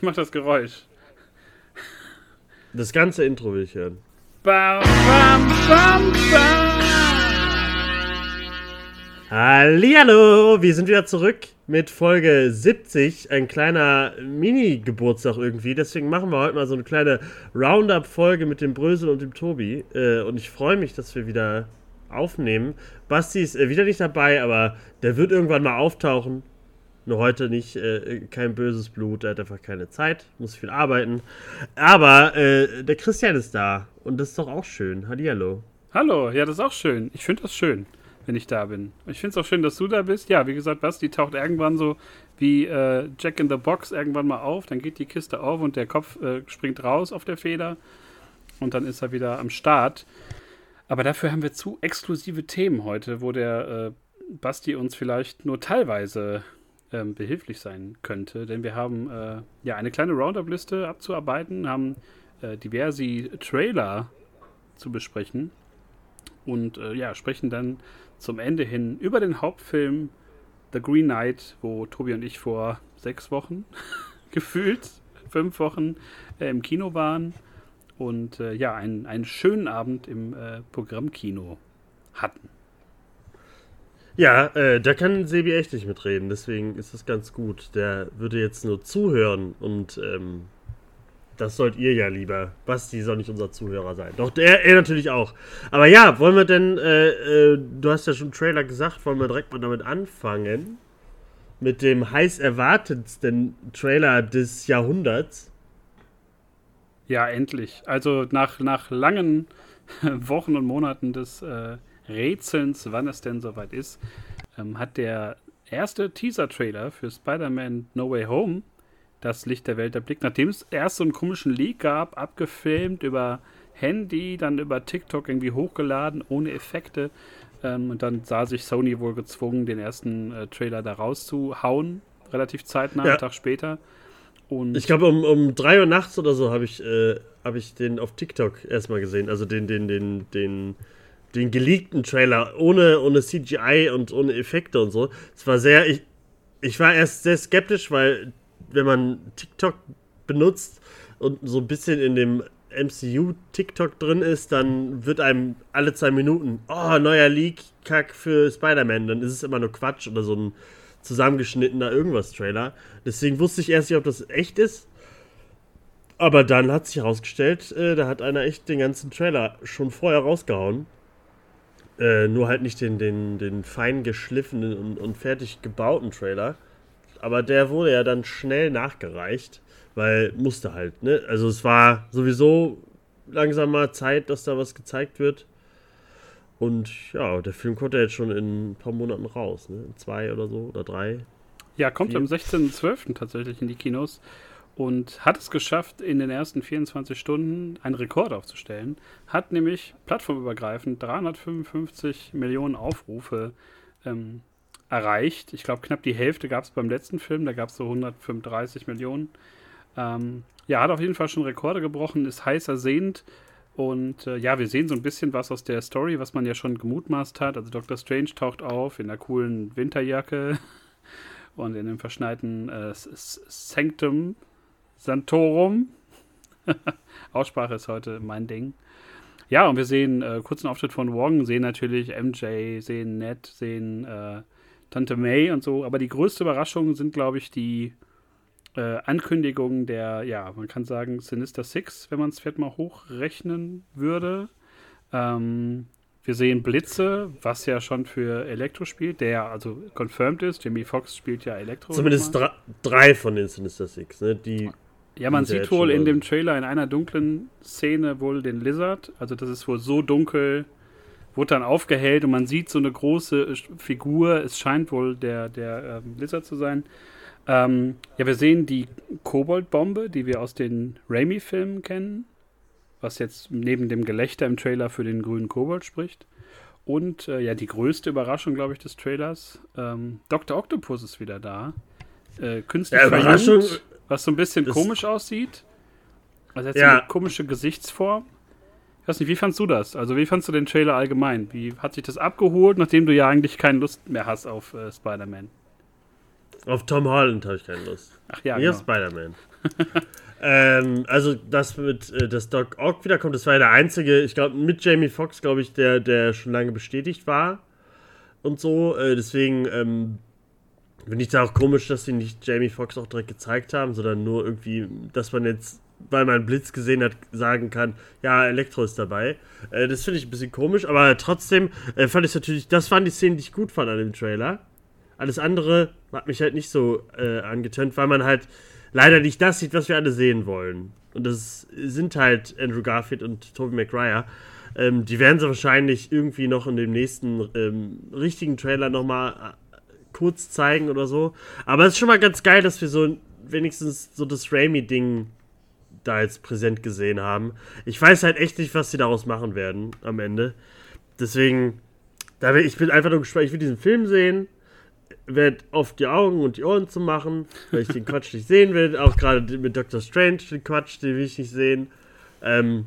Ich mach das Geräusch. Das ganze Intro will ich hören. Bam, bam, bam, bam. Hallihallo, wir sind wieder zurück mit Folge 70. Ein kleiner Mini-Geburtstag irgendwie. Deswegen machen wir heute mal so eine kleine Roundup-Folge mit dem Brösel und dem Tobi. Äh, und ich freue mich, dass wir wieder aufnehmen. Basti ist äh, wieder nicht dabei, aber der wird irgendwann mal auftauchen. Nur heute nicht, äh, kein böses Blut, er hat einfach keine Zeit, muss viel arbeiten. Aber äh, der Christian ist da und das ist doch auch schön. Hallihallo. Hallo, ja, das ist auch schön. Ich finde das schön, wenn ich da bin. Ich finde es auch schön, dass du da bist. Ja, wie gesagt, Basti taucht irgendwann so wie äh, Jack in the Box irgendwann mal auf. Dann geht die Kiste auf und der Kopf äh, springt raus auf der Feder. Und dann ist er wieder am Start. Aber dafür haben wir zu exklusive Themen heute, wo der äh, Basti uns vielleicht nur teilweise ähm, behilflich sein könnte. Denn wir haben äh, ja eine kleine Roundup-Liste abzuarbeiten, haben äh, diverse Trailer zu besprechen und äh, ja, sprechen dann zum Ende hin über den Hauptfilm The Green Knight, wo Tobi und ich vor sechs Wochen gefühlt, fünf Wochen äh, im Kino waren und äh, ja, einen, einen schönen Abend im äh, Programmkino hatten. Ja, äh, da kann Sebi echt nicht mitreden, deswegen ist das ganz gut. Der würde jetzt nur zuhören und ähm, das sollt ihr ja lieber. Basti soll nicht unser Zuhörer sein. Doch, er, er natürlich auch. Aber ja, wollen wir denn, äh, äh, du hast ja schon Trailer gesagt, wollen wir direkt mal damit anfangen? Mit dem heiß erwartetsten Trailer des Jahrhunderts. Ja, endlich. Also nach, nach langen Wochen und Monaten des äh, Rätselns, wann es denn soweit ist, ähm, hat der erste Teaser-Trailer für Spider-Man No Way Home das Licht der Welt erblickt. Nachdem es erst so einen komischen Leak gab, abgefilmt über Handy, dann über TikTok irgendwie hochgeladen, ohne Effekte. Ähm, und dann sah sich Sony wohl gezwungen, den ersten äh, Trailer da rauszuhauen, relativ zeitnah, ja. einen Tag später. Und ich glaube, um, um 3 Uhr nachts oder so habe ich, äh, hab ich den auf TikTok erstmal gesehen. Also den, den, den, den den geleakten Trailer ohne, ohne CGI und ohne Effekte und so. Es war sehr, ich, ich war erst sehr skeptisch, weil wenn man TikTok benutzt und so ein bisschen in dem MCU TikTok drin ist, dann wird einem alle zwei Minuten, oh, neuer Leak-Kack für Spider-Man. Dann ist es immer nur Quatsch oder so ein zusammengeschnittener irgendwas-Trailer. Deswegen wusste ich erst nicht, ob das echt ist. Aber dann hat sich herausgestellt, äh, da hat einer echt den ganzen Trailer schon vorher rausgehauen. Äh, nur halt nicht den, den, den fein geschliffenen und, und fertig gebauten Trailer. Aber der wurde ja dann schnell nachgereicht, weil musste halt, ne? Also es war sowieso langsam mal Zeit, dass da was gezeigt wird. Und ja, der Film kommt ja jetzt schon in ein paar Monaten raus, ne? In zwei oder so oder drei. Ja, kommt vier. am 16.12. tatsächlich in die Kinos und hat es geschafft, in den ersten 24 Stunden einen Rekord aufzustellen. Hat nämlich plattformübergreifend 355 Millionen Aufrufe ähm, erreicht. Ich glaube, knapp die Hälfte gab es beim letzten Film, da gab es so 135 Millionen. Ähm, ja, hat auf jeden Fall schon Rekorde gebrochen, ist heiß ersehnt. Und äh, ja, wir sehen so ein bisschen was aus der Story, was man ja schon gemutmaßt hat. Also Dr. Strange taucht auf in einer coolen Winterjacke und in dem verschneiten äh, Sanctum Santorum. Aussprache ist heute mein Ding. Ja, und wir sehen äh, kurzen Auftritt von Wong, sehen natürlich MJ, sehen Ned, sehen äh, Tante May und so. Aber die größte Überraschung sind, glaube ich, die äh, Ankündigungen der, ja, man kann sagen, Sinister Six, wenn man es vielleicht mal hochrechnen würde. Ähm, wir sehen Blitze, was ja schon für Elektro spielt, der also confirmed ist. Jimmy Fox spielt ja Elektro. Zumindest drei von den Sinister Six, ne? Die ja, man sieht wohl in dem Trailer in einer dunklen Szene wohl den Lizard. Also das ist wohl so dunkel, wurde dann aufgehellt und man sieht so eine große Figur. Es scheint wohl der, der ähm, Lizard zu sein. Ähm, ja, wir sehen die Koboldbombe, die wir aus den Raimi-Filmen kennen. Was jetzt neben dem Gelächter im Trailer für den grünen Kobold spricht. Und äh, ja, die größte Überraschung, glaube ich, des Trailers. Ähm, Dr. Octopus ist wieder da. Äh, künstlich ja, Überraschung, was so ein bisschen das komisch aussieht. Also jetzt ja. eine komische Gesichtsform. Ich weiß nicht, wie fandst du das? Also wie fandst du den Trailer allgemein? Wie hat sich das abgeholt, nachdem du ja eigentlich keine Lust mehr hast auf äh, Spider-Man? Auf Tom Holland habe ich keine Lust. Ach ja, Hier genau. Spider-Man. ähm, also das mit äh, das Doc Ock wiederkommt, das war ja der einzige, ich glaube mit Jamie Foxx, glaube ich, der der schon lange bestätigt war und so. Äh, deswegen ähm, finde ich da auch komisch, dass sie nicht Jamie Foxx auch direkt gezeigt haben, sondern nur irgendwie, dass man jetzt, weil man Blitz gesehen hat, sagen kann, ja, Elektro ist dabei. Äh, das finde ich ein bisschen komisch, aber trotzdem äh, fand ich natürlich, das waren die Szenen, die ich gut fand an dem Trailer. Alles andere hat mich halt nicht so äh, angetönt, weil man halt leider nicht das sieht, was wir alle sehen wollen. Und das sind halt Andrew Garfield und Tobey Maguire. Ähm, die werden sie wahrscheinlich irgendwie noch in dem nächsten ähm, richtigen Trailer nochmal äh, kurz zeigen oder so. Aber es ist schon mal ganz geil, dass wir so wenigstens so das Raimi-Ding da jetzt präsent gesehen haben. Ich weiß halt echt nicht, was sie daraus machen werden am Ende. Deswegen, da will, ich bin einfach nur gespannt. Ich will diesen Film sehen werde auf die Augen und die Ohren zu machen, weil ich den Quatsch nicht sehen will. Auch gerade mit Doctor Strange den Quatsch, den will ich nicht sehen. Ähm,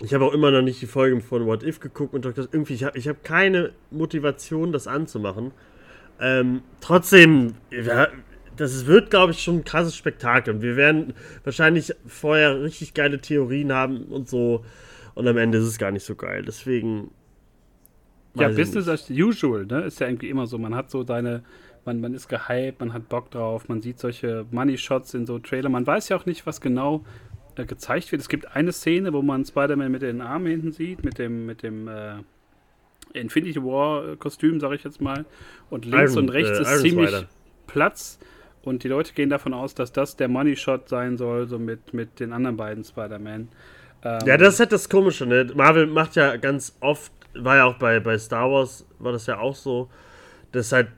ich habe auch immer noch nicht die Folge von What If geguckt und Doctor irgendwie, ich habe ich hab keine Motivation, das anzumachen. Ähm, trotzdem, ja, das wird, glaube ich, schon ein krasses Spektakel. Und wir werden wahrscheinlich vorher richtig geile Theorien haben und so. Und am Ende ist es gar nicht so geil. Deswegen Ja, Business as usual, ne? Ist ja irgendwie immer so. Man hat so seine, man, man ist gehypt, man hat Bock drauf, man sieht solche Money-Shots in so Trailer. Man weiß ja auch nicht, was genau äh, gezeigt wird. Es gibt eine Szene, wo man Spider-Man mit den Armen hinten sieht, mit dem, mit dem äh, Infinity War-Kostüm, sag ich jetzt mal. Und links Iron- und rechts äh, ist Iron ziemlich Spider. Platz. Und die Leute gehen davon aus, dass das der Money-Shot sein soll, so mit, mit den anderen beiden Spider-Man. Ähm, Ja, das ist halt das Komische, ne? Marvel macht ja ganz oft, war ja auch bei, bei Star Wars, war das ja auch so, dass halt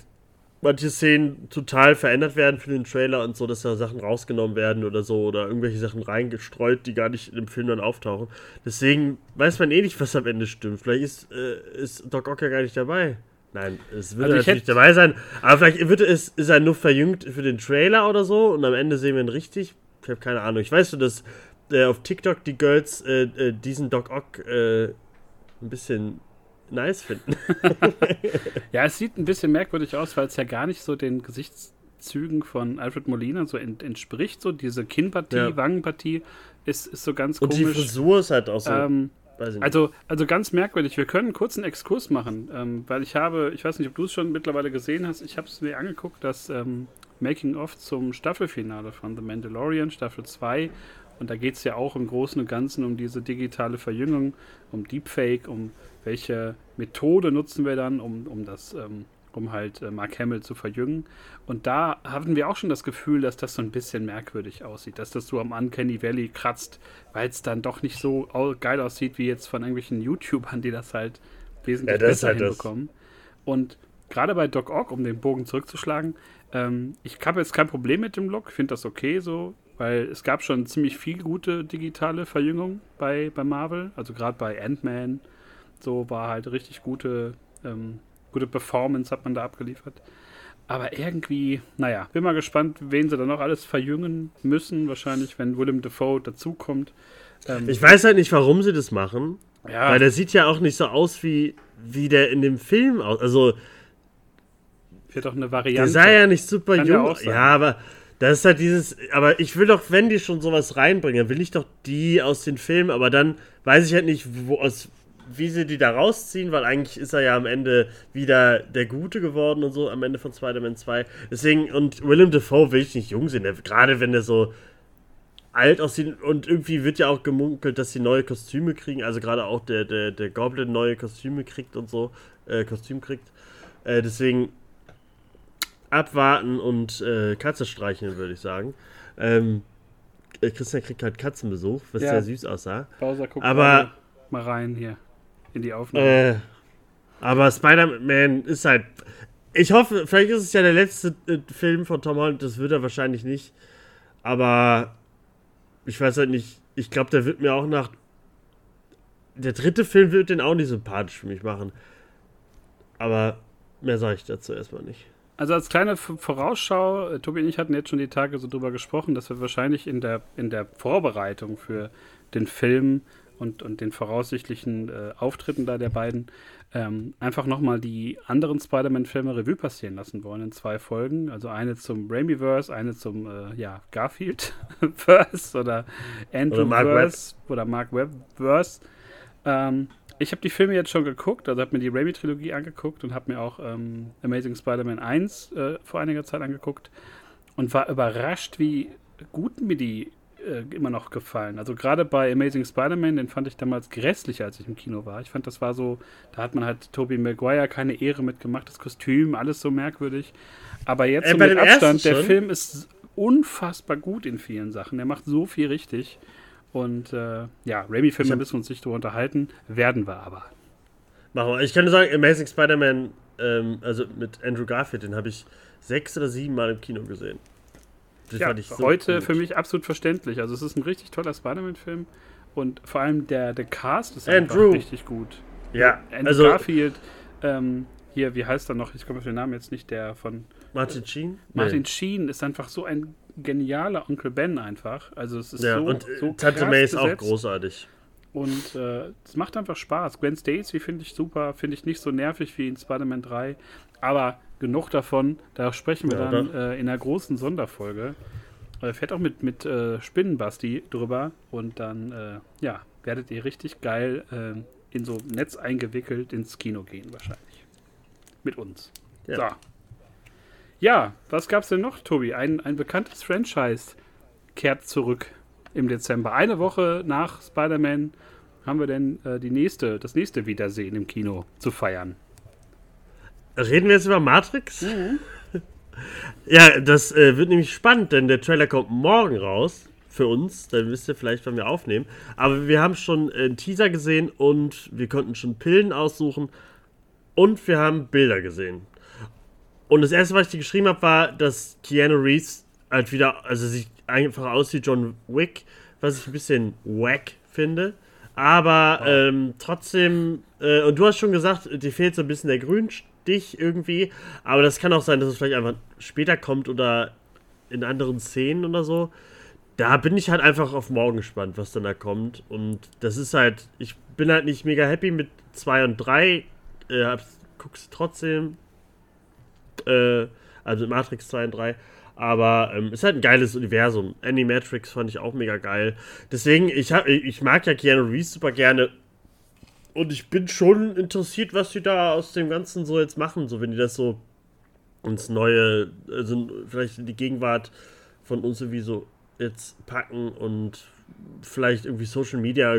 manche Szenen total verändert werden für den Trailer und so, dass da Sachen rausgenommen werden oder so oder irgendwelche Sachen reingestreut, die gar nicht im Film dann auftauchen. Deswegen weiß man eh nicht, was am Ende stimmt. Vielleicht ist, äh, ist Doc Ock ja gar nicht dabei. Nein, es wird Also ich natürlich hätte- dabei sein, aber vielleicht wird es, ist er nur verjüngt für den Trailer oder so und am Ende sehen wir ihn richtig. Ich habe keine Ahnung. Ich weiß nur, dass äh, auf TikTok die Girls äh, äh, diesen Doc Ock äh, ein bisschen nice finden. Ja, es sieht ein bisschen merkwürdig aus, weil es ja gar nicht so den Gesichtszügen von Alfred Molina so ent entspricht. So diese Kinnpartie, Ja. Wangenpartie ist, ist so ganz Und die komisch. Frisur ist halt auch so. ähm, also, also ganz merkwürdig. Wir können kurz einen Exkurs machen, ähm, weil ich habe, ich weiß nicht, ob du es schon mittlerweile gesehen hast, ich habe es mir angeguckt, das ähm, Making-of zum Staffelfinale von The Mandalorian, Staffel 2. Und da geht es ja auch im Großen und Ganzen um diese digitale Verjüngung, um Deepfake, um welche Methode nutzen wir dann, um, um das, ähm, um halt äh, Mark Hamill zu verjüngen. Und da hatten wir auch schon das Gefühl, dass das so ein bisschen merkwürdig aussieht, dass das so am Uncanny Valley kratzt, weil es dann doch nicht so geil aussieht wie jetzt von irgendwelchen YouTubern, die das halt wesentlich Ja, das besser halt das. hinbekommen. Und gerade bei Doc Ock, um den Bogen zurückzuschlagen, ähm, ich habe jetzt kein Problem mit dem Look, finde das okay so, weil es gab schon ziemlich viel gute digitale Verjüngung bei, bei Marvel, also gerade bei Ant-Man, so war halt richtig gute, ähm, gute Performance hat man da abgeliefert. Aber irgendwie, naja, bin mal gespannt, wen sie dann noch alles verjüngen müssen. Wahrscheinlich, wenn Willem Dafoe dazukommt. Ähm, ich weiß halt nicht, warum sie das machen. ja, Weil der sieht ja auch nicht so aus, wie, wie der in dem Film aus. Also, wird doch eine der Variante. sah ja nicht super Kann jung. Ja, aber das ist halt dieses. Aber ich will doch, wenn die schon sowas reinbringen, will ich doch die aus den Filmen. Aber dann weiß ich halt nicht, wo, aus, wie sie die da rausziehen, weil eigentlich ist er ja am Ende wieder der Gute geworden und so, am Ende von Spider-Man 2. Deswegen, und Willem Dafoe will ich nicht jung sehen, gerade wenn der so alt aussieht und irgendwie wird ja auch gemunkelt, dass sie neue Kostüme kriegen, also gerade auch der, der, der Goblin neue Kostüme kriegt und so, äh, Kostüm kriegt. Äh, deswegen abwarten und äh, Katze streicheln, würde ich sagen. Ähm, äh, Christian kriegt halt Katzenbesuch, was Ja. sehr süß aussah. Bowser guckt Aber- mal rein hier in die Aufnahme. Äh, aber Spider-Man ist halt. Ich hoffe, vielleicht ist es ja der letzte äh, Film von Tom Holland, das wird er wahrscheinlich nicht. Aber ich weiß halt nicht, ich glaube, der wird mir auch nach. Der dritte Film wird den auch nicht sympathisch für mich machen. Aber mehr sage ich dazu erstmal nicht. Also als kleine Vorausschau, äh, Tobi und ich hatten jetzt schon die Tage so drüber gesprochen, dass wir wahrscheinlich in der, in der Vorbereitung für den Film und, und den voraussichtlichen äh, Auftritten da der beiden ähm, einfach nochmal die anderen Spider-Man-Filme Revue passieren lassen wollen in zwei Folgen. Also eine zum Raimi-Verse, eine zum äh, ja, Garfield-Verse oder Andrew-Verse oder Mark Webb-Verse. Ähm, ich habe die Filme jetzt schon geguckt, also habe mir die Raimi-Trilogie angeguckt und habe mir auch ähm, Amazing Spider-Man 1 äh, vor einiger Zeit angeguckt und war überrascht, wie gut mir die äh, immer noch gefallen. Also gerade bei Amazing Spider-Man, den fand ich damals grässlich, als ich im Kino war. Ich fand, das war so, da hat man halt Tobey Maguire keine Ehre mitgemacht, das Kostüm, alles so merkwürdig. Aber jetzt äh, so mit Abstand, der Film ist unfassbar gut in vielen Sachen. Der macht so viel richtig. Und äh, ja, Raimi-Filme müssen wir uns nicht darüber unterhalten, werden wir aber. Machen wir. Ich kann nur sagen, Amazing Spider-Man, ähm, also mit Andrew Garfield, den habe ich sechs oder sieben Mal im Kino gesehen. Das ja, so heute gut. für mich absolut verständlich. Also es ist ein richtig toller Spider-Man-Film und vor allem der, der Cast ist Andrew. einfach richtig gut. Ja, Andrew also Garfield, ähm, hier, wie heißt er noch? Ich komme auf den Namen jetzt nicht, der von Martin Sheen? Martin nee. Sheen ist einfach so ein genialer Onkel Ben einfach. Also es ist ja, so, und so Tante May ist auch großartig. Und äh, es macht einfach Spaß. Gwen Stacy finde ich super, finde ich nicht so nervig wie in Spider-Man 3. Aber genug davon, da sprechen wir ja, dann äh, in einer großen Sonderfolge. Äh, fährt auch mit, mit äh, Spinnenbasti drüber und dann, äh, ja, werdet ihr richtig geil äh, in so Netz eingewickelt ins Kino gehen wahrscheinlich. Mit uns. Ja. So. Ja, was gab's denn noch, Tobi? Ein, ein bekanntes Franchise kehrt zurück im Dezember. Eine Woche nach Spider-Man haben wir denn äh, die nächste, das nächste Wiedersehen im Kino zu feiern. Reden wir jetzt über Matrix? Mhm. Ja, das äh, wird nämlich spannend, denn der Trailer kommt morgen raus für uns. Dann wisst ihr vielleicht, wann wir aufnehmen. Aber wir haben schon einen Teaser gesehen und wir konnten schon Pillen aussuchen und wir haben Bilder gesehen. Und das erste, was ich dir geschrieben habe, war, dass Keanu Reeves halt wieder, also sieht einfach aus wie John Wick, was ich ein bisschen wack finde. Aber ähm, trotzdem, äh, und du hast schon gesagt, dir fehlt so ein bisschen der Grünstich irgendwie. Aber das kann auch sein, dass es vielleicht einfach später kommt oder in anderen Szenen oder so. Da bin ich halt einfach auf morgen gespannt, was dann da kommt. Und das ist halt, ich bin halt nicht mega happy mit 2 und 3. Äh, guck's trotzdem. Äh, also Matrix 2 und 3. Aber ähm, ist halt ein geiles Universum. Animatrix fand ich auch mega geil. Deswegen, ich, hab, ich mag ja Keanu Reeves super gerne. Und ich bin schon interessiert, was sie da aus dem Ganzen so jetzt machen. So, wenn die das so ins Neue, also vielleicht in die Gegenwart von uns irgendwie so jetzt packen und vielleicht irgendwie Social Media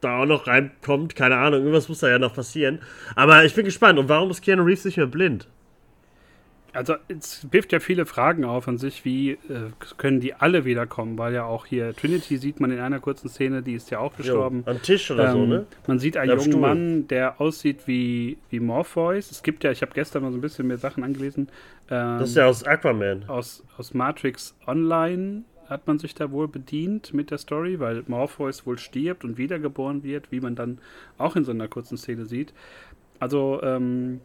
da auch noch reinkommt. Keine Ahnung, irgendwas muss da ja noch passieren. Aber ich bin gespannt. Und warum ist Keanu Reeves nicht mehr blind? Also es wirft ja viele Fragen auf an sich, wie äh, können die alle wiederkommen, weil ja auch hier Trinity sieht man in einer kurzen Szene, die ist ja auch gestorben. Jo, am Tisch oder ähm, so, ne? Man sieht einen jungen Stuhl. Mann, der aussieht wie, wie Morpheus. Es gibt ja, ich habe gestern mal so ein bisschen mehr Sachen angelesen. Ähm, das ist ja aus Aquaman. Aus, aus Matrix Online hat man sich da wohl bedient mit der Story, weil Morpheus wohl stirbt und wiedergeboren wird, wie man dann auch in so einer kurzen Szene sieht. Also ähm,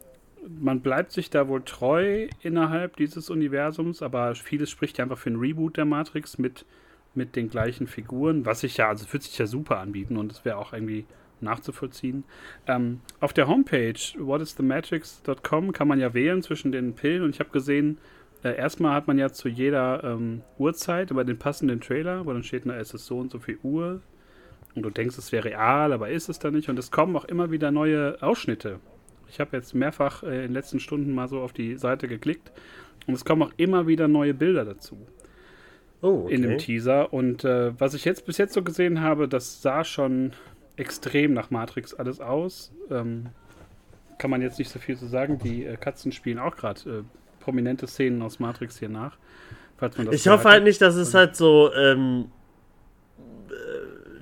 man bleibt sich da wohl treu innerhalb dieses Universums, aber vieles spricht ja einfach für einen Reboot der Matrix mit, mit den gleichen Figuren, was sich ja, also wird sich ja super anbieten und es wäre auch irgendwie nachzuvollziehen. Ähm, auf der Homepage whatisthematrix.com kann man ja wählen zwischen den Pillen und ich habe gesehen, äh, erstmal hat man ja zu jeder ähm, Uhrzeit über den passenden Trailer, wo dann steht, na, es ist so und so viel Uhr und du denkst, es wäre real, aber ist es da nicht und es kommen auch immer wieder neue Ausschnitte ich habe jetzt mehrfach äh, in den letzten Stunden mal so auf die Seite geklickt und es kommen auch immer wieder neue Bilder dazu. Oh, okay. In dem Teaser. Und äh, was ich jetzt bis jetzt so gesehen habe, das sah schon extrem nach Matrix alles aus. Ähm, kann man jetzt nicht so viel zu sagen. Die äh, Katzen spielen auch gerade äh, prominente Szenen aus Matrix hier nach. ich hoffe halt nicht, dass es halt so ähm,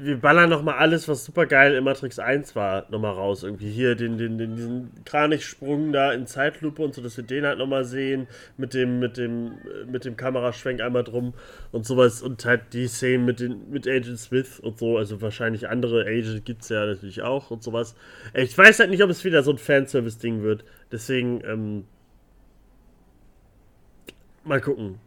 wir ballern nochmal alles, was super geil in Matrix 1 war, nochmal raus. Irgendwie hier den, den, den, diesen Kranichsprung da in Zeitlupe und so, dass wir den halt nochmal sehen. Mit dem, mit dem, mit dem Kameraschwenk einmal drum und sowas. Und halt die Szenen mit, den, mit Agent Smith und so. Also wahrscheinlich andere Agent gibt es ja natürlich auch und sowas. Ich weiß halt nicht, ob es wieder so ein Fanservice-Ding wird. Deswegen, ähm, mal gucken.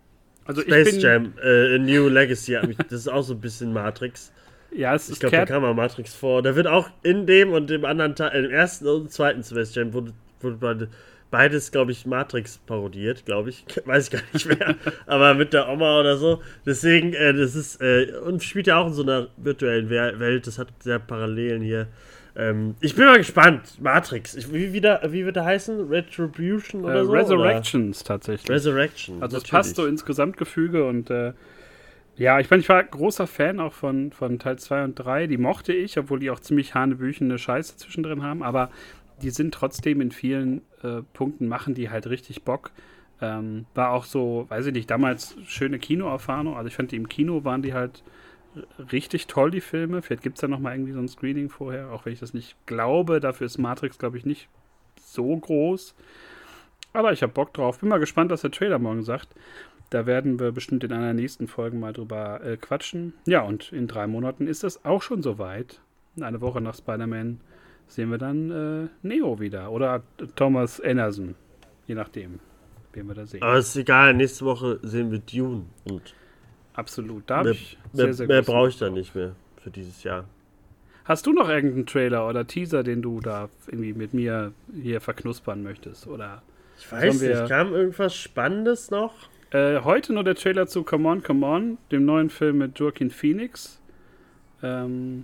Also Space Jam, äh, New Legacy, das ist auch so ein bisschen Matrix. Ja, es Ich ist glaube, da kam mal Matrix vor. Da wird auch in dem und dem anderen Teil, im ersten und zweiten Semester wurde, wurde beide- beides, glaube ich, Matrix parodiert, glaube ich. Weiß ich gar nicht mehr. Aber mit der Oma oder so. Deswegen, äh, das ist, äh, und spielt ja auch in so einer virtuellen Welt. Das hat sehr Parallelen hier. Ähm, ich bin mal gespannt. Matrix. Ich, wie, wieder, wie wird der heißen? Retribution äh, oder so? Resurrections tatsächlich. Oder? Resurrection. Also es passt so ins Gesamtgefüge und äh, ja, ich meine, ich war großer Fan auch von, von Teil 2 und 3. Die mochte ich, obwohl die auch ziemlich hanebüchene Scheiße zwischendrin haben, aber die sind trotzdem in vielen äh, Punkten, machen die halt richtig Bock. Ähm, war auch so, weiß ich nicht, damals schöne Kinoerfahrung. Also ich fand, die im Kino waren die halt richtig toll, die Filme. Vielleicht gibt es da nochmal irgendwie so ein Screening vorher, auch wenn ich das nicht glaube. Dafür ist Matrix, glaube ich, nicht so groß. Aber ich habe Bock drauf. Bin mal gespannt, was der Trailer morgen sagt. Da werden wir bestimmt in einer nächsten Folge mal drüber äh, quatschen. Ja, und in drei Monaten ist es auch schon soweit. Eine Woche nach Spider-Man sehen wir dann äh, Neo wieder. Oder Thomas Anderson. Je nachdem, wen wir da sehen. Aber ist egal, nächste Woche sehen wir Dune. Und Absolut. Da habe mehr, ich sehr, sehr mehr brauche ich da nicht mehr für dieses Jahr. Hast du noch irgendeinen Trailer oder Teaser, den du da irgendwie mit mir hier verknuspern möchtest? Oder Ich weiß nicht, kam irgendwas Spannendes noch? Äh, heute nur der Trailer zu Come On, Come On, dem neuen Film mit Joaquin Phoenix. Ähm,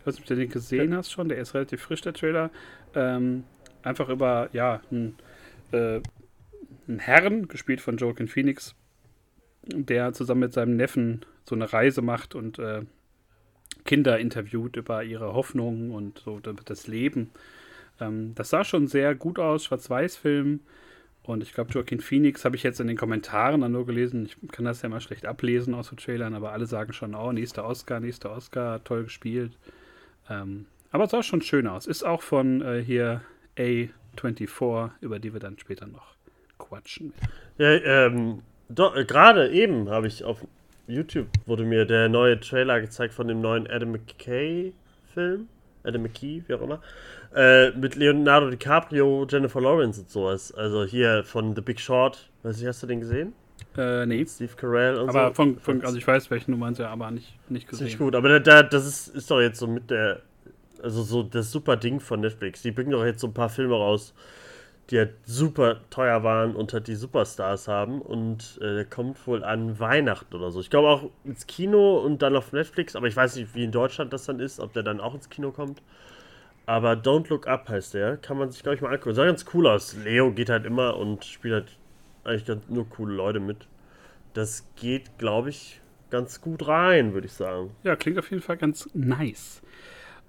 ich weiß nicht, ob du den gesehen hast schon, der ist relativ frisch, der Trailer. Ähm, einfach über, ja, einen, äh, Herrn, gespielt von Joaquin Phoenix, der zusammen mit seinem Neffen so eine Reise macht und äh, Kinder interviewt über ihre Hoffnungen und so das Leben. Ähm, das sah schon sehr gut aus, Schwarz-Weiß-Film. Und ich glaube, Joaquin Phoenix habe ich jetzt in den Kommentaren dann nur gelesen. Ich kann das ja mal schlecht ablesen aus den Trailern, aber alle sagen schon, oh, nächster Oscar, nächster Oscar, toll gespielt. Ähm, aber es sah schon schön aus. Ist auch von äh, hier A24, über die wir dann später noch quatschen. Ja, ähm, äh, gerade eben habe ich auf YouTube wurde mir der neue Trailer gezeigt von dem neuen Adam McKay-Film. Adam McKee, wie auch immer. Äh, mit Leonardo DiCaprio, Jennifer Lawrence und sowas. Also hier von The Big Short. Weiß ich, hast du den gesehen? Äh, nee. Steve Carell und Aber so. von, von, also ich weiß, welchen du meinst, ja, aber nicht, nicht Ist nicht gesehen. gut, aber da, da, das ist, ist doch jetzt so mit der, also so das super Ding von Netflix. Die bringen doch jetzt so ein paar Filme raus, die halt super teuer waren und halt die Superstars haben und äh, der kommt wohl an Weihnachten oder so. Ich glaube auch ins Kino und dann auf Netflix, aber ich weiß nicht, wie in Deutschland das dann ist, ob der dann auch ins Kino kommt. Aber Don't Look Up heißt der, kann man sich, glaube ich, mal angucken. Sah ganz cool aus. Leo geht halt immer und spielt halt eigentlich ganz, nur coole Leute mit. Das geht, glaube ich, ganz gut rein, würde ich sagen. Ja, klingt auf jeden Fall ganz nice.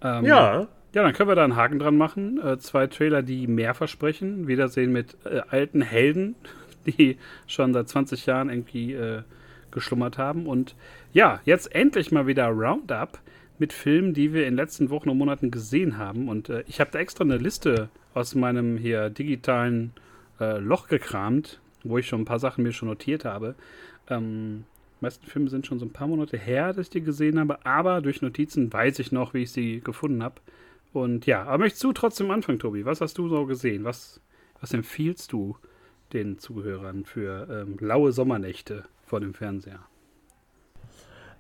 Ähm, Ja, Ja, dann können wir da einen Haken dran machen. Äh, zwei Trailer, die mehr versprechen. Wiedersehen mit äh, alten Helden, die schon seit 20 Jahren irgendwie äh, geschlummert haben. Und ja, jetzt endlich mal wieder Roundup mit Filmen, die wir in den letzten Wochen und Monaten gesehen haben. Und äh, ich habe da extra eine Liste aus meinem hier digitalen äh, Loch gekramt, wo ich schon ein paar Sachen mir schon notiert habe. Ähm, die meisten Filme sind schon so ein paar Monate her, dass ich die gesehen habe, aber durch Notizen weiß ich noch, wie ich sie gefunden habe. Und ja, aber möchtest du trotzdem anfangen, Tobi? Was hast du so gesehen? Was, was empfiehlst du den Zuhörern für ähm, laue Sommernächte vor dem Fernseher?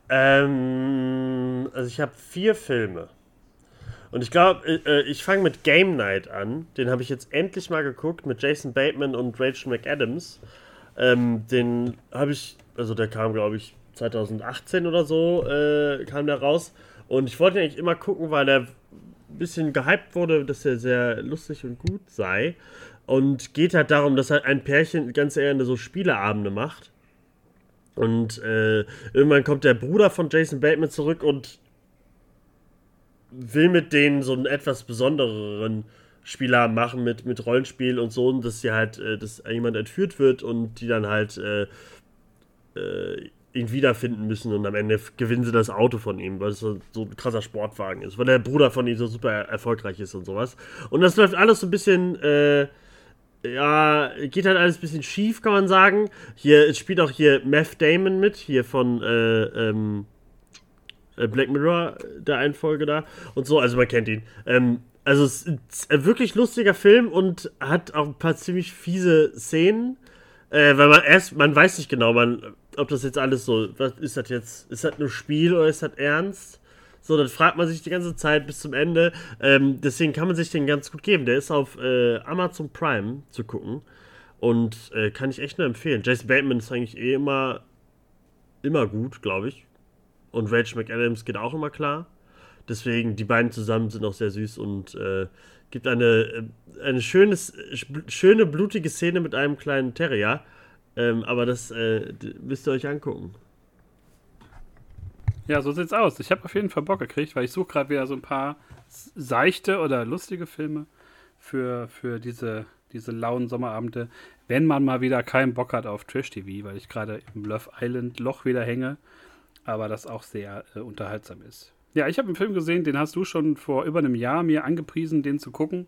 Ähm, also ich habe vier Filme. Und ich glaube, äh, ich fange mit Game Night an. Den habe ich jetzt endlich mal geguckt mit Jason Bateman und Rachel McAdams. Ähm, den habe ich, also der kam, glaube ich, 2018 oder so, äh, kam der raus. Und ich wollte ihn eigentlich immer gucken, weil er ein bisschen gehypt wurde, dass er sehr lustig und gut sei. Und geht halt darum, dass halt ein Pärchen ganz eher so Spieleabende macht. Und äh, irgendwann kommt der Bruder von Jason Bateman zurück und will mit denen so einen etwas besondereren Spieler machen mit, mit Rollenspiel und so, und dass sie halt, äh, dass jemand entführt wird und die dann halt äh, äh, ihn wiederfinden müssen und am Ende gewinnen sie das Auto von ihm, weil es so, so ein krasser Sportwagen ist, weil der Bruder von ihm so super erfolgreich ist und sowas. Und das läuft alles so ein bisschen, äh, ja, geht halt alles ein bisschen schief, kann man sagen. Hier spielt auch hier Meth Damon mit, hier von äh, ähm, äh, Black Mirror, der einen Folge da und so, also man kennt ihn. Ähm, also es ist ein wirklich lustiger Film und hat auch ein paar ziemlich fiese Szenen, äh, weil man erst, man weiß nicht genau, man, ob das jetzt alles so, was ist das jetzt, ist das nur Spiel oder ist das ernst? So, dann fragt man sich die ganze Zeit bis zum Ende. Ähm, deswegen kann man sich den ganz gut geben. Der ist auf äh, Amazon Prime zu gucken. Und äh, kann ich echt nur empfehlen. Jason Bateman ist eigentlich eh immer, immer gut, glaube ich. Und Rachel McAdams geht auch immer klar. Deswegen, die beiden zusammen sind auch sehr süß und äh, gibt eine, äh, eine schönes, schöne, blutige Szene mit einem kleinen Terrier. Ähm, aber das äh, müsst ihr euch angucken. Ja, so sieht's aus. Ich habe auf jeden Fall Bock gekriegt, weil ich suche gerade wieder so ein paar seichte oder lustige Filme für, für diese, diese lauen Sommerabende, wenn man mal wieder keinen Bock hat auf Trash-TV, weil ich gerade im Love Island Loch wieder hänge, aber das auch sehr äh, unterhaltsam ist. Ja, ich habe einen Film gesehen, den hast du schon vor über einem Jahr mir angepriesen, den zu gucken.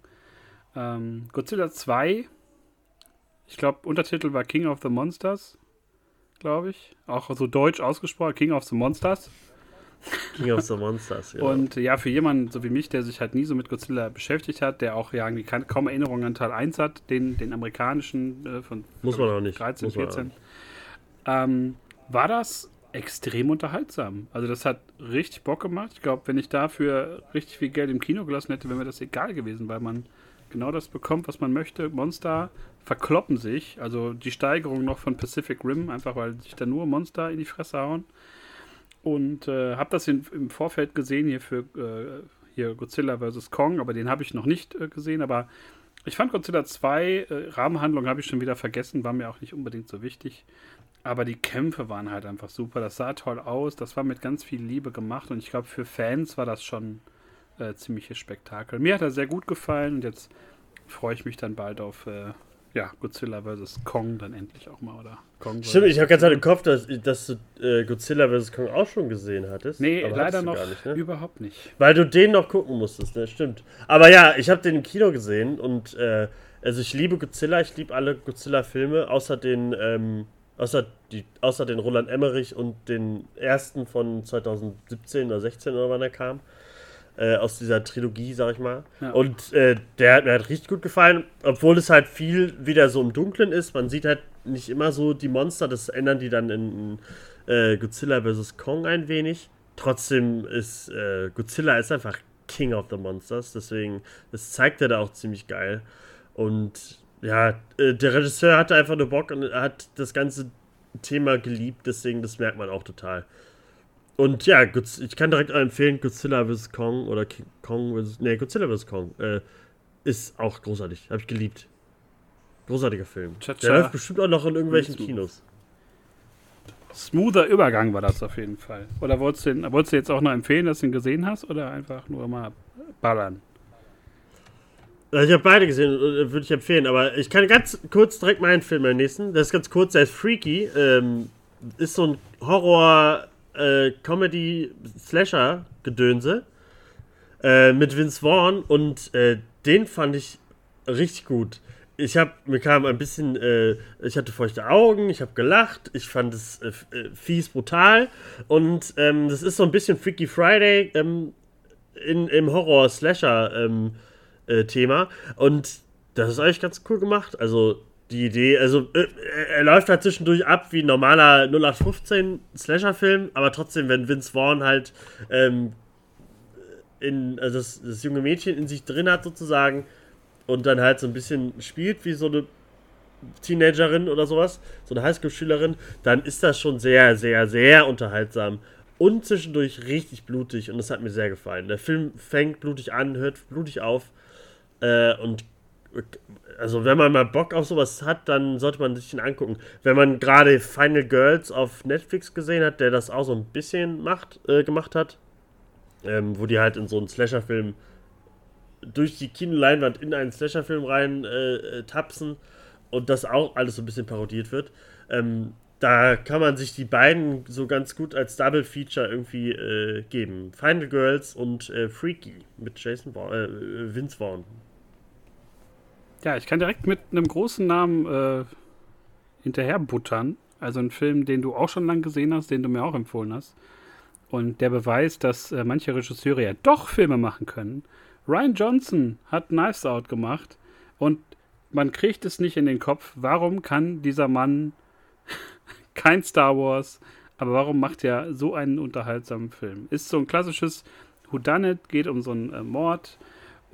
Ähm, Godzilla 2. Ich glaube, Untertitel war King of the Monsters, glaube ich. Auch so deutsch ausgesprochen, King of the Monsters. King of the Monsters, ja. Und ja, für jemanden so wie mich, der sich halt nie so mit Godzilla beschäftigt hat, der auch ja irgendwie kaum Erinnerungen an Teil 1 hat, den, den amerikanischen äh, von Muss man auch nicht. 13, 14, ähm, war das extrem unterhaltsam. Also das hat richtig Bock gemacht. Ich glaube, wenn ich dafür richtig viel Geld im Kino gelassen hätte, wäre mir das egal gewesen, weil man genau das bekommt, was man möchte. Monster verkloppen sich. Also die Steigerung noch von Pacific Rim, einfach weil sich da nur Monster in die Fresse hauen. Und äh, habe das in, im Vorfeld gesehen hier für äh, hier Godzilla vs. Kong, aber den habe ich noch nicht äh, gesehen. Aber ich fand Godzilla 2, äh, Rahmenhandlung habe ich schon wieder vergessen, war mir auch nicht unbedingt so wichtig. Aber die Kämpfe waren halt einfach super. Das sah toll aus. Das war mit ganz viel Liebe gemacht. Und ich glaube, für Fans war das schon äh, ziemliches Spektakel. Mir hat er sehr gut gefallen. Und jetzt freue ich mich dann bald auf äh, ja, Godzilla vs. Kong dann endlich auch mal, oder? Kong Stimmt, ich habe ganz im Kopf, dass, dass du äh, Godzilla vs. Kong auch schon gesehen hattest. Nee, leider noch nicht, ne? überhaupt nicht. Weil du den noch gucken musstest, ne? Stimmt. Aber ja, ich habe den im Kino gesehen und äh, also ich liebe Godzilla, ich liebe alle Godzilla-Filme, außer den ähm, Außer, die, außer den Roland Emmerich und den ersten von 2017 oder 16 oder wann er kam. Äh, aus dieser Trilogie, sag ich mal. Ja. Und äh, der hat mir halt richtig gut gefallen, obwohl es halt viel wieder so im Dunklen ist. Man sieht halt nicht immer so die Monster, das ändern die dann in, in äh, Godzilla vs. Kong ein wenig. Trotzdem ist äh, Godzilla ist einfach King of the Monsters, deswegen, das zeigt er da auch ziemlich geil. Und ja, äh, der Regisseur hatte einfach nur Bock und hat das ganze Thema geliebt, deswegen, das merkt man auch total. Und ja, ich kann direkt empfehlen, Godzilla vs. Kong oder King Kong vs. Nee, Godzilla vs. Kong äh, ist auch großartig. Habe ich geliebt. Großartiger Film. Cha -cha. Der läuft bestimmt auch noch in irgendwelchen Kinos. Smoother Übergang war das auf jeden Fall. Oder wolltest du, den, wolltest du jetzt auch noch empfehlen, dass du ihn gesehen hast? Oder einfach nur mal ballern? Ich habe beide gesehen, äh, würde ich empfehlen, aber ich kann ganz kurz direkt meinen Film meinen nächsten. Das ist ganz kurz, der ist Freaky. Ähm, ist so ein Horror, äh, Comedy, Slasher-Gedönse äh, mit Vince Vaughn und äh, den fand ich richtig gut. Ich habe mir kam ein bisschen, äh, ich hatte feuchte Augen, ich habe gelacht, ich fand es äh, fies brutal und ähm, das ist so ein bisschen Freaky Friday ähm, in, im Horror-Slasher- ähm, äh. Und das ist eigentlich ganz cool gemacht. Also die Idee, also äh, er läuft halt zwischendurch ab wie ein normaler 0815 Slasher-Film, aber trotzdem, wenn Vince Vaughn halt ähm, in, also das, das, junge Mädchen in sich drin hat sozusagen und dann halt so ein bisschen spielt wie so eine Teenagerin oder sowas, so eine Highschool-Schülerin, dann ist das schon sehr, sehr, sehr unterhaltsam und zwischendurch richtig blutig und das hat mir sehr gefallen. Der Film fängt blutig an, hört blutig auf äh, und also wenn man mal Bock auf sowas hat, dann sollte man sich den angucken. Wenn man gerade Final Girls auf Netflix gesehen hat, der das auch so ein bisschen macht, äh, gemacht hat, ähm, wo die halt in so einen Slasher-Film durch die Kinoleinwand in einen Slasher-Film rein äh, äh, tapsen und das auch alles so ein bisschen parodiert wird. Ähm, da kann man sich die beiden so ganz gut als Double Feature irgendwie äh, geben. Final Girls und äh, Freaky mit Jason Vaughn, äh, Vince Vaughn. Ja, ich kann direkt mit einem großen Namen äh, hinterher buttern. Also ein Film, den du auch schon lange gesehen hast, den du mir auch empfohlen hast. Und der beweist, dass äh, manche Regisseure ja doch Filme machen können. Ryan Johnson hat Knives Out gemacht und man kriegt es nicht in den Kopf, warum kann dieser Mann kein Star Wars, Aber warum macht er so einen unterhaltsamen Film? Ist so ein klassisches Whodunit, geht um so einen äh, Mord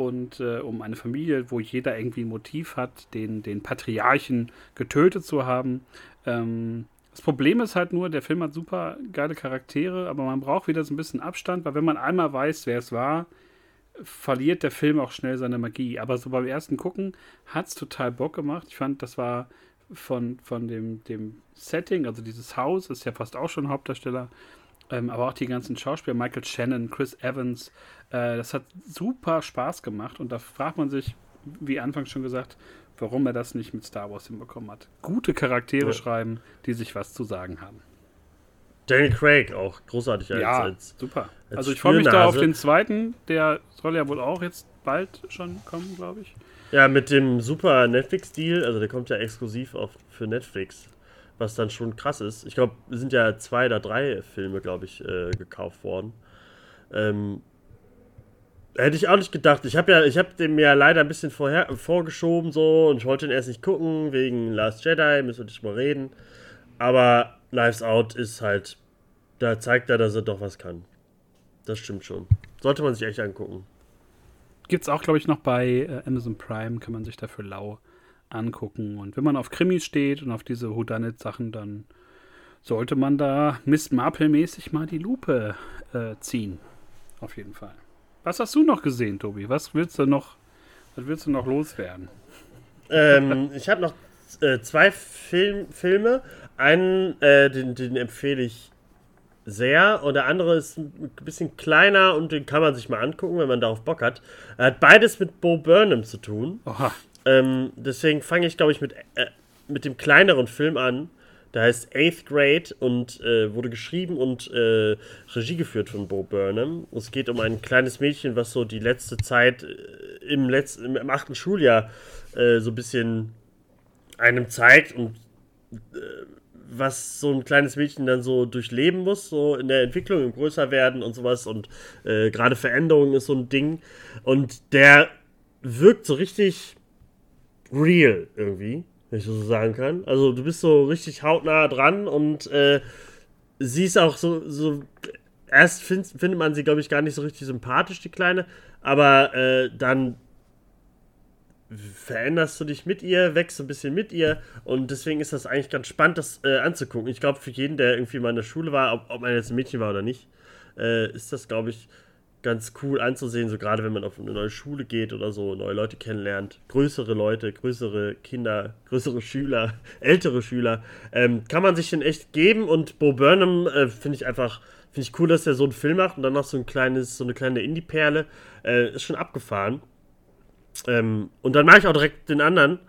und äh, um eine Familie, wo jeder irgendwie ein Motiv hat, den, den Patriarchen getötet zu haben. Ähm, das Problem ist halt nur, der Film hat super geile Charaktere, aber man braucht wieder so ein bisschen Abstand, weil wenn man einmal weiß, wer es war, verliert der Film auch schnell seine Magie. Aber so beim ersten Gucken hat es total Bock gemacht. Ich fand, das war von, von dem, dem Setting, also dieses Haus, ist ja fast auch schon Hauptdarsteller, ähm, aber auch die ganzen Schauspieler, Michael Shannon, Chris Evans, äh, das hat super Spaß gemacht und da fragt man sich, wie anfangs schon gesagt, warum er das nicht mit Star Wars hinbekommen hat. Gute Charaktere ja. schreiben, die sich was zu sagen haben. Daniel Craig auch großartig als, ja, als super. Als also ich freue mich da auf den zweiten, der soll ja wohl auch jetzt bald schon kommen, glaube ich. Ja, mit dem super Netflix-Deal, also der kommt ja exklusiv auf, für Netflix, was dann schon krass ist. Ich glaube, es sind ja zwei oder drei Filme, glaube ich, äh, gekauft worden. Ähm, hätte ich auch nicht gedacht. Ich habe ja, ich habe dem ja leider ein bisschen vorher, vorgeschoben so und ich wollte ihn erst nicht gucken wegen Last Jedi, müssen wir nicht mal reden. Aber Lives Out ist halt, da zeigt er, dass er doch was kann. Das stimmt schon. Sollte man sich echt angucken. Gibt es auch, glaube ich, noch bei äh, Amazon Prime, kann man sich dafür lau angucken. Und wenn man auf Krimis steht und auf diese Houdanet-Sachen, dann sollte man da Miss Marple-mäßig mal die Lupe äh, ziehen. Auf jeden Fall. Was hast du noch gesehen, Tobi? Was willst du noch, was willst du noch loswerden? Ähm, ich habe noch äh, zwei Film, Filme. Einen, äh, den, den empfehle ich sehr und der andere ist ein bisschen kleiner und den kann man sich mal angucken, wenn man darauf Bock hat. Er hat beides mit Bo Burnham zu tun. Ähm, deswegen fange ich, glaube ich, mit, äh, mit dem kleineren Film an. Der heißt Eighth Grade und äh, wurde geschrieben und äh, Regie geführt von Bo Burnham. Es geht um ein kleines Mädchen, was so die letzte Zeit äh, im, letzten, im, achten Schuljahr äh, so ein bisschen einem zeigt und äh, was so ein kleines Mädchen dann so durchleben muss, so in der Entwicklung, im größer werden und sowas. Und gerade Veränderung ist so ein Ding. Und der wirkt so richtig real irgendwie, wenn ich so sagen kann. Also du bist so richtig hautnah dran und äh, sie ist auch so, so erst find, findet man sie, glaube ich, gar nicht so richtig sympathisch, die Kleine. Aber äh, dann veränderst du dich mit ihr, wächst ein bisschen mit ihr und deswegen ist das eigentlich ganz spannend, das äh, anzugucken. Ich glaube, für jeden, der irgendwie mal in der Schule war, ob, ob man jetzt ein Mädchen war oder nicht, äh, ist das, glaube ich, ganz cool anzusehen, so gerade wenn man auf eine neue Schule geht oder so, neue Leute kennenlernt, größere Leute, größere Kinder, größere Schüler, ältere Schüler, ähm, kann man sich den echt geben und Bo Burnham äh, finde ich einfach, finde ich cool, dass er so einen Film macht und dann noch so ein kleines, so eine kleine Indie-Perle, äh, ist schon abgefahren. Ähm, und dann mache ich auch direkt den anderen,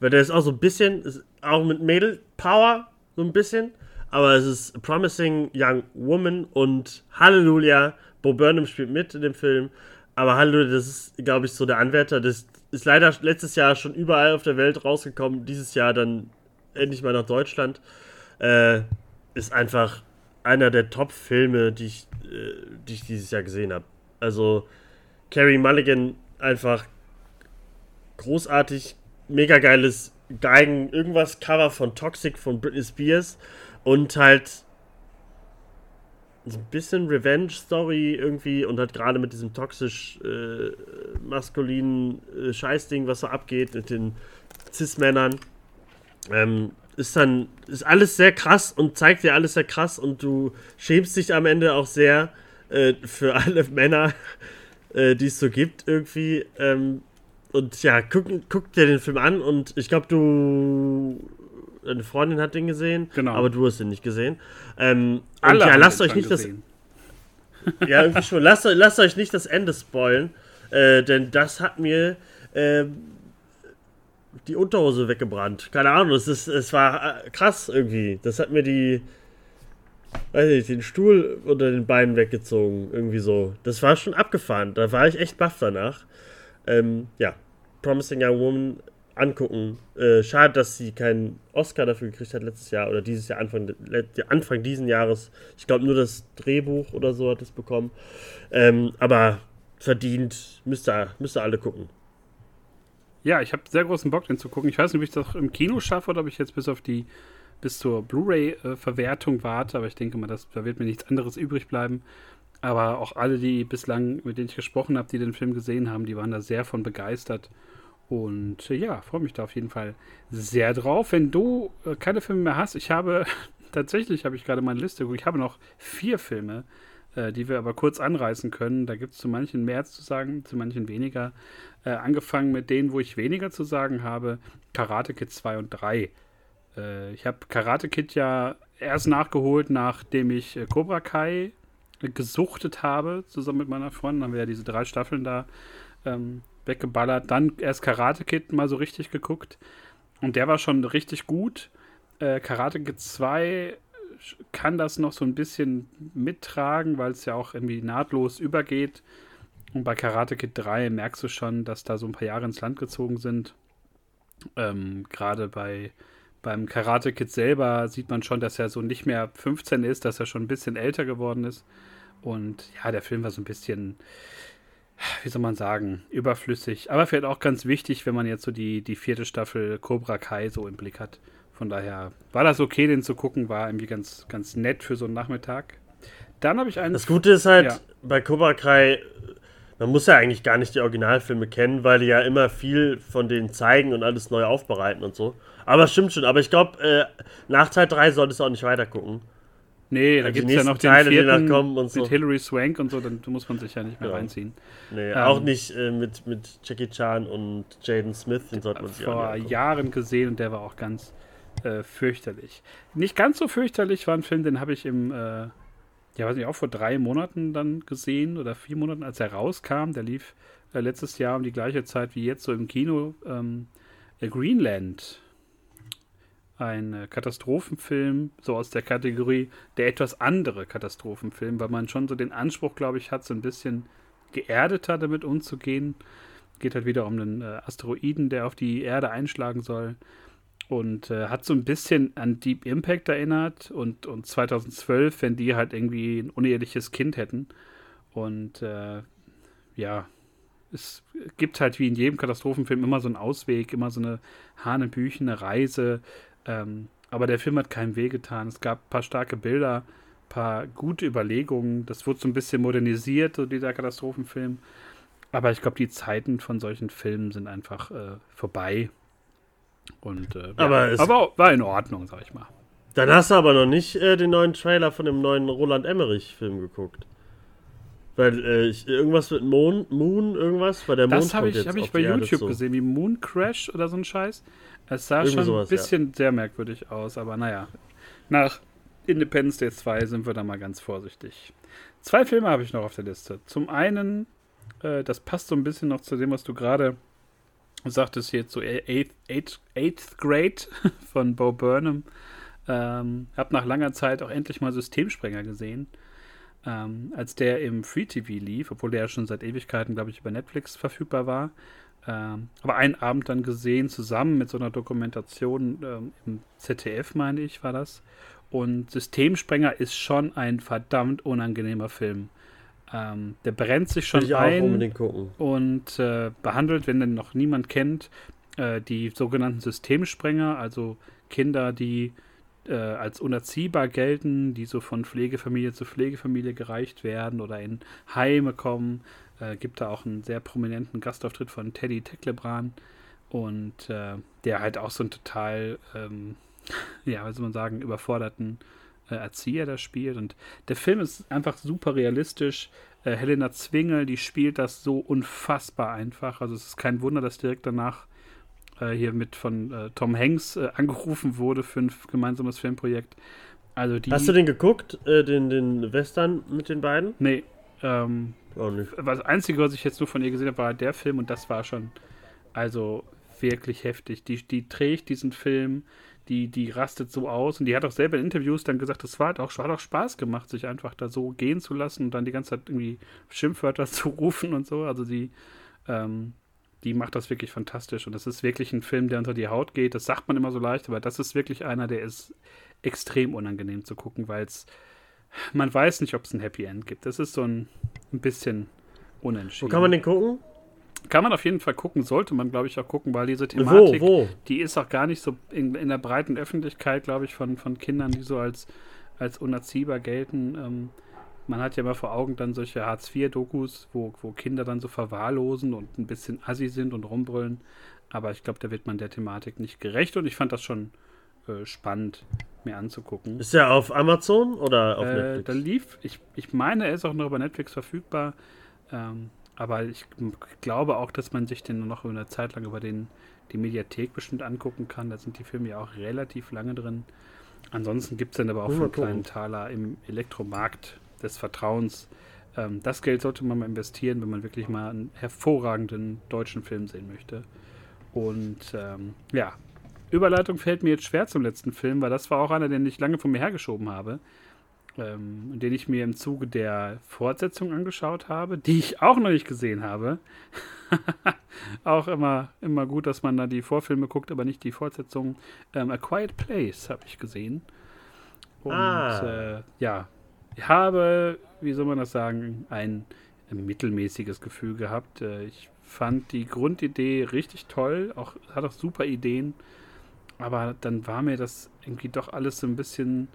weil der ist auch so ein bisschen, auch mit Mädel-Power, so ein bisschen. Aber es ist Promising Young Woman und Halleluja. Bo Burnham spielt mit in dem Film. Aber Halleluja, das ist, glaube ich, so der Anwärter. Das ist leider letztes Jahr schon überall auf der Welt rausgekommen. Dieses Jahr dann endlich mal nach Deutschland. Äh, ist einfach einer der Top-Filme, die äh, die ich dieses Jahr gesehen habe. Also, Carrie Mulligan einfach großartig, mega geiles Geigen, irgendwas Cover von Toxic von Britney Spears und halt so ein bisschen Revenge-Story irgendwie und halt gerade mit diesem toxisch äh, maskulinen äh, Scheißding, was so abgeht mit den Cis-Männern. Ähm, ist dann, ist alles sehr krass und zeigt dir alles sehr krass und du schämst dich am Ende auch sehr äh, für alle Männer, äh, die es so gibt irgendwie. Ähm, und ja, guck, guck dir den Film an und ich glaube, du. Deine Freundin hat den gesehen, genau. aber du hast ihn nicht gesehen. Ähm, und ja, lasst euch nicht gesehen. das. ja, irgendwie schon. Lasst, lasst euch nicht das Ende spoilen, äh, denn das hat mir äh, die Unterhose weggebrannt. Keine Ahnung, es, ist, es war äh, krass irgendwie. Das hat mir die, weiß nicht, den Stuhl unter den Beinen weggezogen. Irgendwie so. Das war schon abgefahren. Da war ich echt baff danach. Ähm, ja, Promising Young Woman angucken. Äh, schade, dass sie keinen Oscar dafür gekriegt hat letztes Jahr oder dieses Jahr, Anfang, Anfang diesen Jahres. Ich glaube, nur das Drehbuch oder so hat es bekommen. Ähm, aber verdient, müsst ihr, müsst ihr alle gucken. Ja, ich habe sehr großen Bock, den zu gucken. Ich weiß nicht, ob ich das im Kino schaffe oder ob ich jetzt bis auf die bis zur Blu-ray-Verwertung warte, aber ich denke mal, das, da wird mir nichts anderes übrig bleiben. Aber auch alle, die bislang, mit denen ich gesprochen habe, die den Film gesehen haben, die waren da sehr von begeistert. Und äh, ja, freue mich da auf jeden Fall sehr drauf. Wenn du äh, keine Filme mehr hast, ich habe tatsächlich, habe ich gerade meine Liste ich habe noch vier Filme, äh, die wir aber kurz anreißen können. Da gibt es zu manchen mehr zu sagen, zu manchen weniger. Angefangen mit denen, wo ich weniger zu sagen habe, Karate Kid 2 und 3. Äh, ich habe Karate Kid ja erst nachgeholt, nachdem ich Cobra Kai gesuchtet habe, zusammen mit meiner Freundin. Haben wir ja diese drei Staffeln da ähm, weggeballert. Dann erst Karate Kid mal so richtig geguckt. Und der war schon richtig gut. Äh, Karate Kid 2 kann das noch so ein bisschen mittragen, weil es ja auch irgendwie nahtlos übergeht. Und bei Karate Kid 3 merkst du schon, dass da so ein paar Jahre ins Land gezogen sind. Ähm, Gerade bei beim Karate Kid selber sieht man schon, dass er so nicht mehr 15 ist, dass er schon ein bisschen älter geworden ist. Und ja, der Film war so ein bisschen, wie soll man sagen, überflüssig. Aber vielleicht auch ganz wichtig, wenn man jetzt so die, die vierte Staffel Cobra Kai so im Blick hat. Von daher war das okay, den zu gucken, war irgendwie ganz, ganz nett für so einen Nachmittag. Dann habe ich einen. Das Gute ist halt, ja. bei Cobra Kai, man muss ja eigentlich gar nicht die Originalfilme kennen, weil die ja immer viel von denen zeigen und alles neu aufbereiten und so. Aber stimmt schon, aber ich glaube, äh, nach Teil 3 solltest du auch nicht weiter gucken. Nee, da gibt es ja noch den Teile, vierten kommen und so. mit Hilary Swank und so, dann muss man sich ja nicht mehr ja. reinziehen. Nee, ähm, auch nicht äh, mit, mit Jackie Chan und Jaden Smith, den sollte man sich Vor Jahren gesehen und der war auch ganz äh, fürchterlich. Nicht ganz so fürchterlich war ein Film, den habe ich im, äh, ja weiß nicht, auch vor drei Monaten dann gesehen oder vier Monaten, als er rauskam. Der lief äh, letztes Jahr um die gleiche Zeit wie jetzt so im Kino. Ähm, Greenland. Ein äh, Katastrophenfilm, so aus der Kategorie der etwas andere Katastrophenfilm, weil man schon so den Anspruch, glaube ich, hat, so ein bisschen geerdeter damit umzugehen. Geht halt wieder um einen äh, Asteroiden, der auf die Erde einschlagen soll und äh, hat so ein bisschen an Deep Impact erinnert und, und 2012, wenn die halt irgendwie ein uneheliches Kind hätten. Und äh, ja, es gibt halt wie in jedem Katastrophenfilm immer so einen Ausweg, immer so eine hanebüchene Reise. Ähm, aber der Film hat keinem wehgetan. Es gab ein paar starke Bilder, ein paar gute Überlegungen. Das wurde so ein bisschen modernisiert, so dieser Katastrophenfilm. Aber ich glaube, die Zeiten von solchen Filmen sind einfach äh, vorbei. Und, äh, aber, ja, aber war in Ordnung, sag ich mal. Dann hast du aber noch nicht äh, den neuen Trailer von dem neuen Roland Emmerich-Film geguckt. Weil äh, ich, irgendwas mit Moon, Moon, irgendwas, weil der Mond Das habe ich, hab ich bei YouTube so. gesehen, wie Moon Crash oder so ein Scheiß. Es sah Irgendwie schon sowas, ein bisschen ja. sehr merkwürdig aus, aber naja. Nach Independence Day 2 sind wir da mal ganz vorsichtig. Zwei Filme habe ich noch auf der Liste. Zum einen, äh, das passt so ein bisschen noch zu dem, was du gerade sagtest jetzt so Eighth, Eighth, Eighth Grade von Bo Burnham. Ähm, hab nach langer Zeit auch endlich mal Systemsprenger gesehen. Ähm, als der im Free TV lief, obwohl der ja schon seit Ewigkeiten, glaube ich, über Netflix verfügbar war. Ähm, aber einen Abend dann gesehen, zusammen mit so einer Dokumentation ähm, im ZDF, meine ich, war das. Und Systemsprenger ist schon ein verdammt unangenehmer Film. Ähm, der brennt sich schon ein und äh, behandelt, wenn den noch niemand kennt, äh, die sogenannten Systemsprenger, also Kinder, die äh, als unerziehbar gelten, die so von Pflegefamilie zu Pflegefamilie gereicht werden oder in Heime kommen. Äh, gibt da auch einen sehr prominenten Gastauftritt von Teddy Tecklebran und äh, der halt auch so einen total, ähm, ja, wie soll man sagen, überforderten äh, Erzieher da spielt. Und der Film ist einfach super realistisch. Äh, Helena Zwingel, die spielt das so unfassbar einfach. Also es ist kein Wunder, dass direkt danach äh, hier mit von äh, Tom Hanks äh, angerufen wurde für ein gemeinsames Filmprojekt. Also die, Hast du den geguckt, äh, den, den Western mit den beiden? Nee. Ähm, Auch nicht. Das Einzige, was ich jetzt nur von ihr gesehen habe, war der Film und das war schon also wirklich heftig. Die, die trägt diesen Film die, die rastet so aus und die hat auch selber in Interviews dann gesagt, das war halt auch, hat auch Spaß gemacht, sich einfach da so gehen zu lassen und dann die ganze Zeit irgendwie Schimpfwörter zu rufen und so. Also die, ähm, die macht das wirklich fantastisch und das ist wirklich ein Film, der unter die Haut geht. Das sagt man immer so leicht, aber das ist wirklich einer, der ist extrem unangenehm zu gucken, weil es, man weiß nicht, ob es ein Happy End gibt. Das ist so ein, ein bisschen unentschieden. Wo kann man den gucken? Kann man auf jeden Fall gucken, sollte man, glaube ich, auch gucken, weil diese Thematik, Wo, wo? die ist auch gar nicht so in, in der breiten Öffentlichkeit, glaube ich, von, von Kindern, die so als, als unerziehbar gelten. Ähm, man hat ja immer vor Augen dann solche Hartz-IV-Dokus, wo, wo Kinder dann so verwahrlosen und ein bisschen assi sind und rumbrüllen. Aber ich glaube, da wird man der Thematik nicht gerecht und ich fand das schon äh, spannend, mir anzugucken. Ist der auf Amazon oder auf Äh, Netflix? da lief, ich, ich meine, er ist auch noch über Netflix verfügbar. Ähm, aber ich glaube auch, dass man sich den noch eine Zeit lang über den, die Mediathek bestimmt angucken kann. Da sind die Filme ja auch relativ lange drin. Ansonsten gibt es dann aber auch Mal für einen gucken. kleinen Taler im Elektromarkt des Vertrauens. Ähm, das Geld sollte man mal investieren, wenn man wirklich mal einen hervorragenden deutschen Film sehen möchte. Und ähm, ja, Überleitung fällt mir jetzt schwer zum letzten Film, weil das war auch einer, den ich lange von mir hergeschoben habe. Ähm, den ich mir im Zuge der Fortsetzung angeschaut habe, die ich auch noch nicht gesehen habe. auch immer, immer gut, dass man da die Vorfilme guckt, aber nicht die Fortsetzung. Ähm, A Quiet Place habe ich gesehen. Und Ah. äh, ja, habe, wie soll man das sagen, ein, mittelmäßiges Gefühl gehabt. Äh, ich fand die Grundidee richtig toll, auch, hat auch super Ideen. Aber dann war mir das irgendwie doch alles so ein bisschen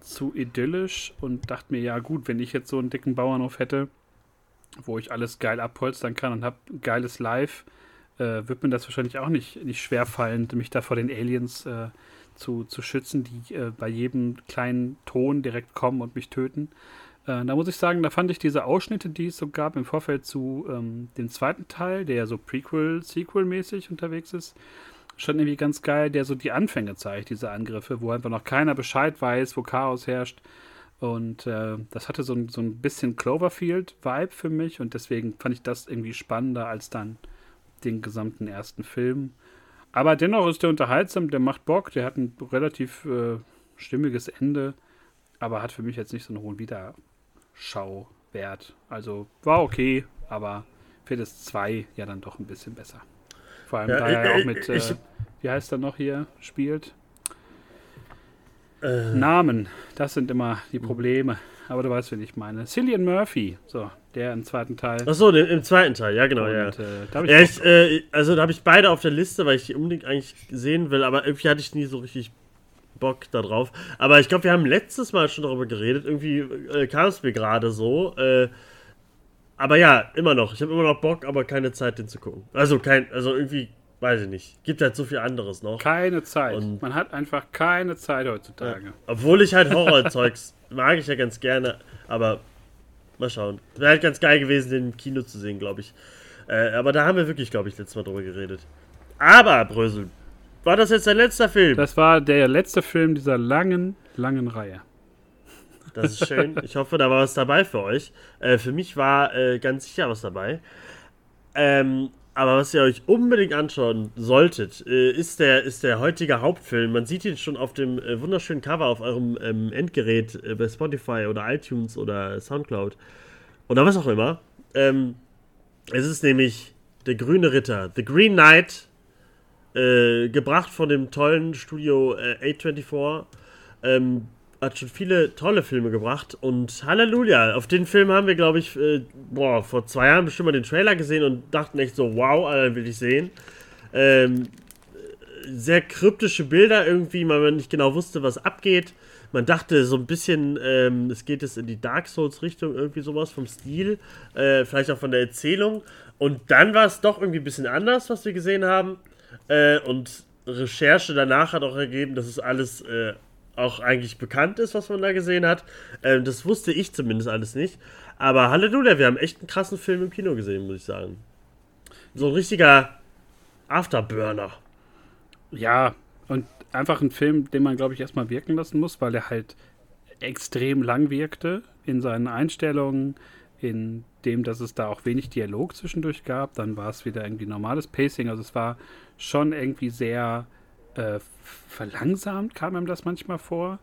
zu idyllisch und dachte mir, ja gut, wenn ich jetzt so einen dicken Bauernhof hätte, wo ich alles geil abholstern kann und habe geiles Live, äh, wird mir das wahrscheinlich auch nicht, nicht schwer fallen, mich da vor den Aliens äh, zu, zu schützen, die äh, bei jedem kleinen Ton direkt kommen und mich töten. Äh, da muss ich sagen, da fand ich diese Ausschnitte, die es so gab im Vorfeld zu ähm, dem zweiten Teil, der ja so Prequel-Sequel-mäßig unterwegs ist, schon irgendwie ganz geil, der so die Anfänge zeigt, diese Angriffe, wo einfach noch keiner Bescheid weiß, wo Chaos herrscht. Und äh, das hatte so ein, so ein bisschen Cloverfield-Vibe für mich und deswegen fand ich das irgendwie spannender als dann den gesamten ersten Film. Aber dennoch ist der unterhaltsam, der macht Bock, der hat ein relativ äh, stimmiges Ende, aber hat für mich jetzt nicht so einen hohen Wiederschauwert. Also war okay, aber für das 2 ja dann doch ein bisschen besser. Vor allem Ja, da er ja auch mit, äh, ich- wie heißt er noch hier, spielt. Äh, Namen, das sind immer die Probleme. Aber du weißt, wen ich meine. Cillian Murphy, so, der im zweiten Teil. Achso, im zweiten Teil, ja genau, ja. Und, äh, da hab ich Ja, ich, äh, also da habe ich beide auf der Liste, weil ich die unbedingt eigentlich sehen will, aber irgendwie hatte ich nie so richtig Bock da drauf. Aber ich glaube, wir haben letztes Mal schon darüber geredet, irgendwie äh, kam es mir gerade so. Äh, aber ja, immer noch. Ich habe immer noch Bock, aber keine Zeit, den zu gucken. Also kein, also irgendwie, weiß ich nicht. Gibt halt so viel anderes noch. keine Zeit. Und- Man hat einfach keine Zeit heutzutage. Obwohl ich halt Horrorzeugs mag ich ja ganz gerne, aber mal schauen. Wäre halt ganz geil gewesen, den im Kino zu sehen, glaube ich. Äh, aber da haben wir wirklich, glaube ich, letztes Mal drüber geredet. Aber, Brösel, war das jetzt dein letzter Film? Das war der letzte Film dieser langen, langen Reihe. Das ist schön. Ich hoffe, da war was dabei für euch. Äh, für mich war äh, ganz sicher was dabei. Ähm, aber was ihr euch unbedingt anschauen solltet, äh, ist, der, ist der heutige Hauptfilm. Man sieht ihn schon auf dem äh, wunderschönen Cover auf eurem ähm, Endgerät äh, bei Spotify oder iTunes oder Soundcloud oder was auch immer. Ähm, es ist nämlich der grüne Ritter, The Green Knight, äh, gebracht von dem tollen Studio äh, A24. Ähm, hat schon viele tolle Filme gebracht und Halleluja, auf den Film haben wir, glaube ich, äh, boah, vor zwei Jahren bestimmt mal den Trailer gesehen und dachten echt so, wow, Alter, will ich sehen. Ähm, sehr kryptische Bilder irgendwie, weil man nicht genau wusste, was abgeht. Man dachte so ein bisschen, ähm, es geht es in die Dark Souls Richtung, irgendwie sowas vom Stil, äh, vielleicht auch von der Erzählung. Und dann war es doch irgendwie ein bisschen anders, was wir gesehen haben. Äh, und Recherche danach hat auch ergeben, dass es alles äh, auch eigentlich bekannt ist, was man da gesehen hat. Ähm, das wusste ich zumindest alles nicht. Aber Halleluja, wir haben echt einen krassen Film im Kino gesehen, muss ich sagen. So ein richtiger Afterburner. Ja, und einfach ein Film, den man, glaube ich, erstmal wirken lassen muss, weil er halt extrem lang wirkte in seinen Einstellungen, in dem, dass es da auch wenig Dialog zwischendurch gab. Dann war es wieder irgendwie normales Pacing. Also es war schon irgendwie sehr äh, verlangsamt, kam einem das manchmal vor.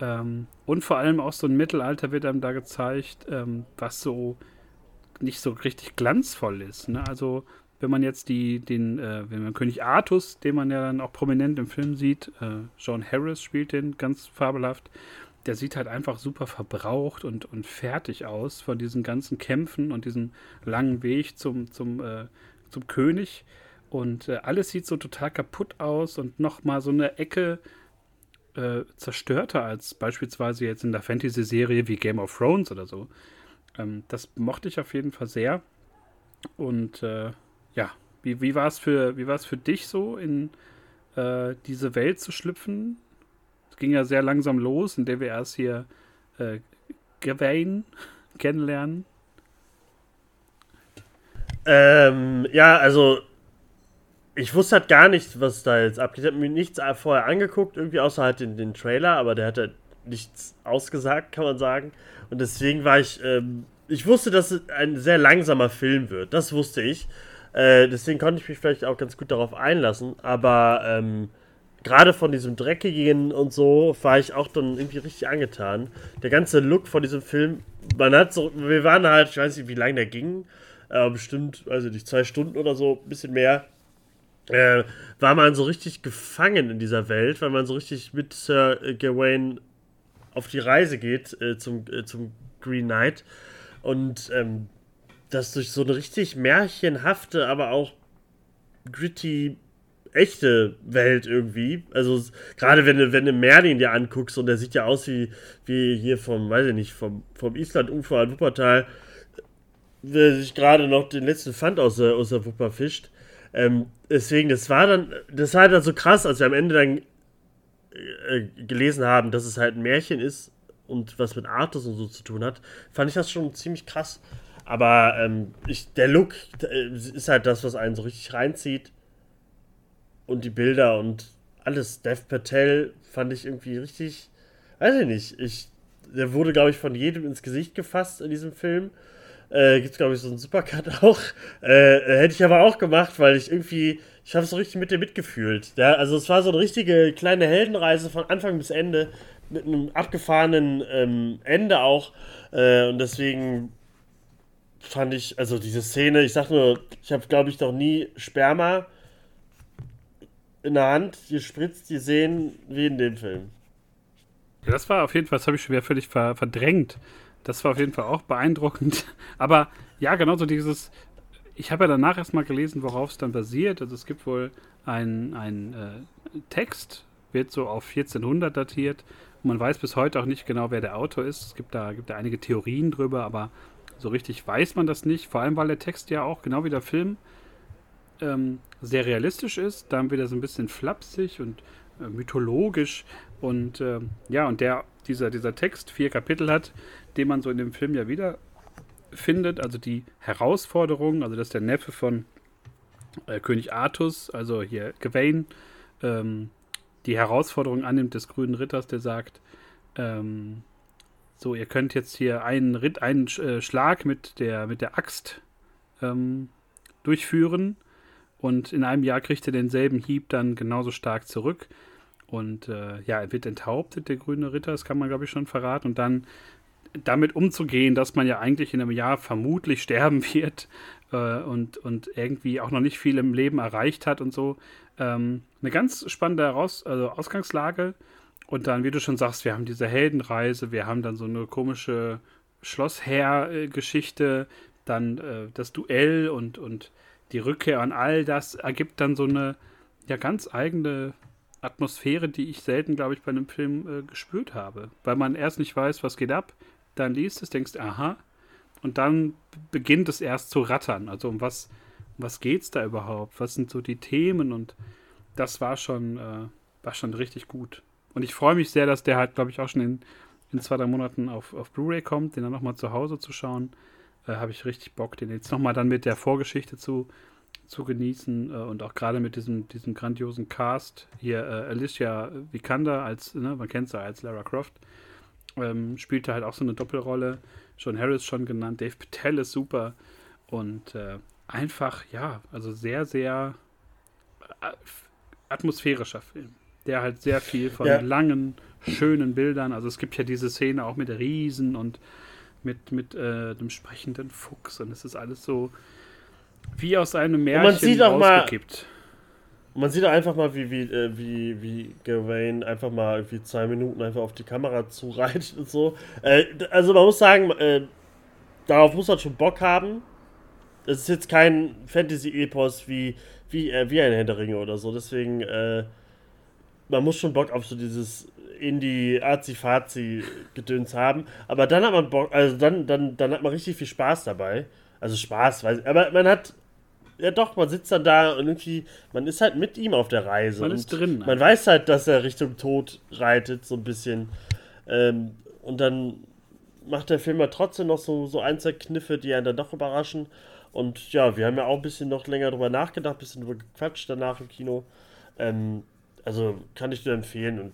Ähm, und vor allem auch so ein Mittelalter wird einem da gezeigt, ähm, was so nicht so richtig glanzvoll ist. Ne? Also wenn man jetzt die, den, äh, wenn man König Artus, den man ja dann auch prominent im Film sieht, äh, John Harris spielt den ganz fabelhaft, der sieht halt einfach super verbraucht und, und fertig aus von diesen ganzen Kämpfen und diesem langen Weg zum, zum, äh, zum König und äh, alles sieht so total kaputt aus und nochmal so eine Ecke äh, zerstörter als beispielsweise jetzt in der Fantasy-Serie wie Game of Thrones oder so. Ähm, das mochte ich auf jeden Fall sehr. Und äh, ja, wie, wie war es für, für dich so, in äh, diese Welt zu schlüpfen? Es ging ja sehr langsam los, in der wir erst hier äh, Gawain kennenlernen. Ähm, ja, also ich wusste halt gar nicht, was da jetzt abgeht. Ich habe mir nichts vorher angeguckt, irgendwie außer halt den, den Trailer, aber der hat halt nichts ausgesagt, kann man sagen. Und deswegen war ich, ähm, ich wusste, dass es ein sehr langsamer Film wird. Das wusste ich. Äh, deswegen konnte ich mich vielleicht auch ganz gut darauf einlassen. Aber ähm, gerade von diesem Dreckigen und so war ich auch dann irgendwie richtig angetan. Der ganze Look von diesem Film, man hat so, wir waren halt, ich weiß nicht, wie lange der ging, äh, bestimmt, also nicht zwei Stunden oder so, ein bisschen mehr äh, war man so richtig gefangen in dieser Welt, weil man so richtig mit Sir Gawain auf die Reise geht äh, zum, äh, zum Green Knight. Und ähm, das durch so eine richtig märchenhafte, aber auch gritty, echte Welt irgendwie. Also gerade wenn du, wenn du Merlin dir anguckst und der sieht ja aus wie, wie hier vom, weiß ich nicht, vom, vom Island-Ufer an Wuppertal, der sich gerade noch den letzten Pfand aus der, aus der Wupper fischt. Ähm, deswegen, das war dann, das war dann so krass, als wir am Ende dann äh, gelesen haben, dass es halt ein Märchen ist und was mit Artus und so zu tun hat, fand ich das schon ziemlich krass. Aber ähm, ich, der Look äh, ist halt das, was einen so richtig reinzieht. Und die Bilder und alles. Dev Patel fand ich irgendwie richtig, weiß ich nicht. Ich, der wurde, glaube ich, von jedem ins Gesicht gefasst in diesem Film. Äh, Gibt es, glaube ich, so einen Supercut auch. Äh, hätte ich aber auch gemacht, weil ich irgendwie, ich habe so richtig mit dir mitgefühlt. Ja, also es war so eine richtige kleine Heldenreise von Anfang bis Ende mit einem abgefahrenen ähm, Ende auch. Äh, und deswegen fand ich, also diese Szene, ich sag nur, ich habe, glaube ich, noch nie Sperma in der Hand gespritzt gesehen wie in dem Film. Das war auf jeden Fall, das habe ich schon wieder völlig ver verdrängt. Das war auf jeden Fall auch beeindruckend. Aber ja, genauso dieses. Ich habe ja danach erstmal gelesen, worauf es dann basiert. Also es gibt wohl einen äh, Text, wird so auf 1400 datiert. Und man weiß bis heute auch nicht genau, wer der Autor ist. Es gibt da, gibt da einige Theorien drüber, aber so richtig weiß man das nicht. Vor allem, weil der Text ja auch, genau wie der Film, ähm, sehr realistisch ist. Dann wieder so ein bisschen flapsig und äh, mythologisch. Und äh, ja, und der, dieser, dieser Text vier Kapitel hat, den man so in dem Film ja wieder findet. Also die Herausforderung, also dass der Neffe von äh, König Artus, also hier Gawain, ähm, die Herausforderung annimmt des grünen Ritters, der sagt, ähm, so, ihr könnt jetzt hier einen, Ritt, einen äh, Schlag mit der, mit der Axt ähm, durchführen und in einem Jahr kriegt er denselben Hieb dann genauso stark zurück. Und äh, ja, er wird enthauptet, der grüne Ritter, das kann man, glaube ich, schon verraten. Und dann damit umzugehen, dass man ja eigentlich in einem Jahr vermutlich sterben wird äh, und, und irgendwie auch noch nicht viel im Leben erreicht hat und so. Ähm, eine ganz spannende Heraus also Ausgangslage. Und dann, wie du schon sagst, wir haben diese Heldenreise, wir haben dann so eine komische Schlossherr-Geschichte, dann äh, das Duell und, und die Rückkehr an all das ergibt dann so eine ja ganz eigene Atmosphäre, die ich selten, glaube ich, bei einem Film äh, gespürt habe. Weil man erst nicht weiß, was geht ab, dann liest es, denkst, aha, und dann beginnt es erst zu rattern. Also um was, um was geht's da überhaupt? Was sind so die Themen? Und das war schon, äh, war schon richtig gut. Und ich freue mich sehr, dass der halt, glaube ich, auch schon in, in zwei, drei Monaten auf, auf Blu-ray kommt, den dann nochmal zu Hause zu schauen. Äh, Habe ich richtig Bock, den jetzt nochmal dann mit der Vorgeschichte zu, zu genießen äh, und auch gerade mit diesem, diesem grandiosen Cast. Hier äh, Alicia Vikander als, ne, man kennt sie als Lara Croft ähm, spielte halt auch so eine Doppelrolle. John Harris schon genannt, Dave Patel ist super. Und äh, einfach, ja, also sehr, sehr äh, atmosphärischer Film. Der halt sehr viel von ja. langen, schönen Bildern. Also es gibt ja diese Szene auch mit Riesen und mit, mit äh, dem sprechenden Fuchs. Und es ist alles so wie aus einem Märchen man sieht auch rausgekippt. Mal man sieht einfach mal, wie, wie, äh, wie, wie Gawain einfach mal irgendwie zwei Minuten einfach auf die Kamera zureitet und so. Äh, also man muss sagen, äh, darauf muss man schon Bock haben. es ist jetzt kein Fantasy-Epos wie, wie, äh, wie ein Herr oder so. Deswegen, äh, man muss schon Bock auf so dieses Indie Azi-Fazi Gedöns haben. Aber dann hat man Bock, also dann, dann, dann hat man richtig viel Spaß dabei. Also Spaß, weiß ich, aber man hat ja doch, man sitzt dann da und irgendwie, man ist halt mit ihm auf der Reise. Man ist drin. Man weiß halt, dass er Richtung Tod reitet, so ein bisschen. Ähm, und dann macht der Film ja trotzdem noch so, so ein, zwei Kniffe, die einen dann doch überraschen. Und ja, wir haben ja auch ein bisschen noch länger drüber nachgedacht, ein bisschen drüber gequatscht danach im Kino. Ähm, also kann ich dir empfehlen. Und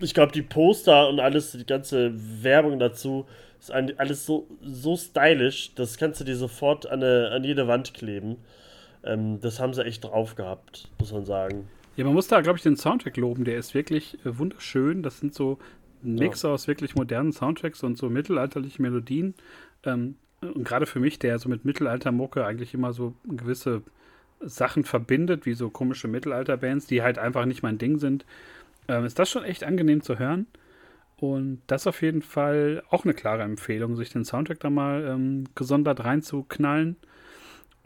ich glaube, die Poster und alles, die ganze Werbung dazu, ist alles so, so stylisch, das kannst du dir sofort an, eine, an jede Wand kleben. Ähm, das haben sie echt drauf gehabt, muss man sagen. Ja, man muss da, glaube ich, den Soundtrack loben. Der ist wirklich äh, wunderschön. Das sind so ein Mix ja. aus wirklich modernen Soundtracks und so mittelalterlichen Melodien. Ähm, und gerade für mich, der so mit Mittelaltermucke eigentlich immer so gewisse Sachen verbindet, wie so komische Mittelalterbands, die halt einfach nicht mein Ding sind, ähm, ist das schon echt angenehm zu hören. Und das auf jeden Fall auch eine klare Empfehlung, sich den Soundtrack da mal ähm, gesondert reinzuknallen.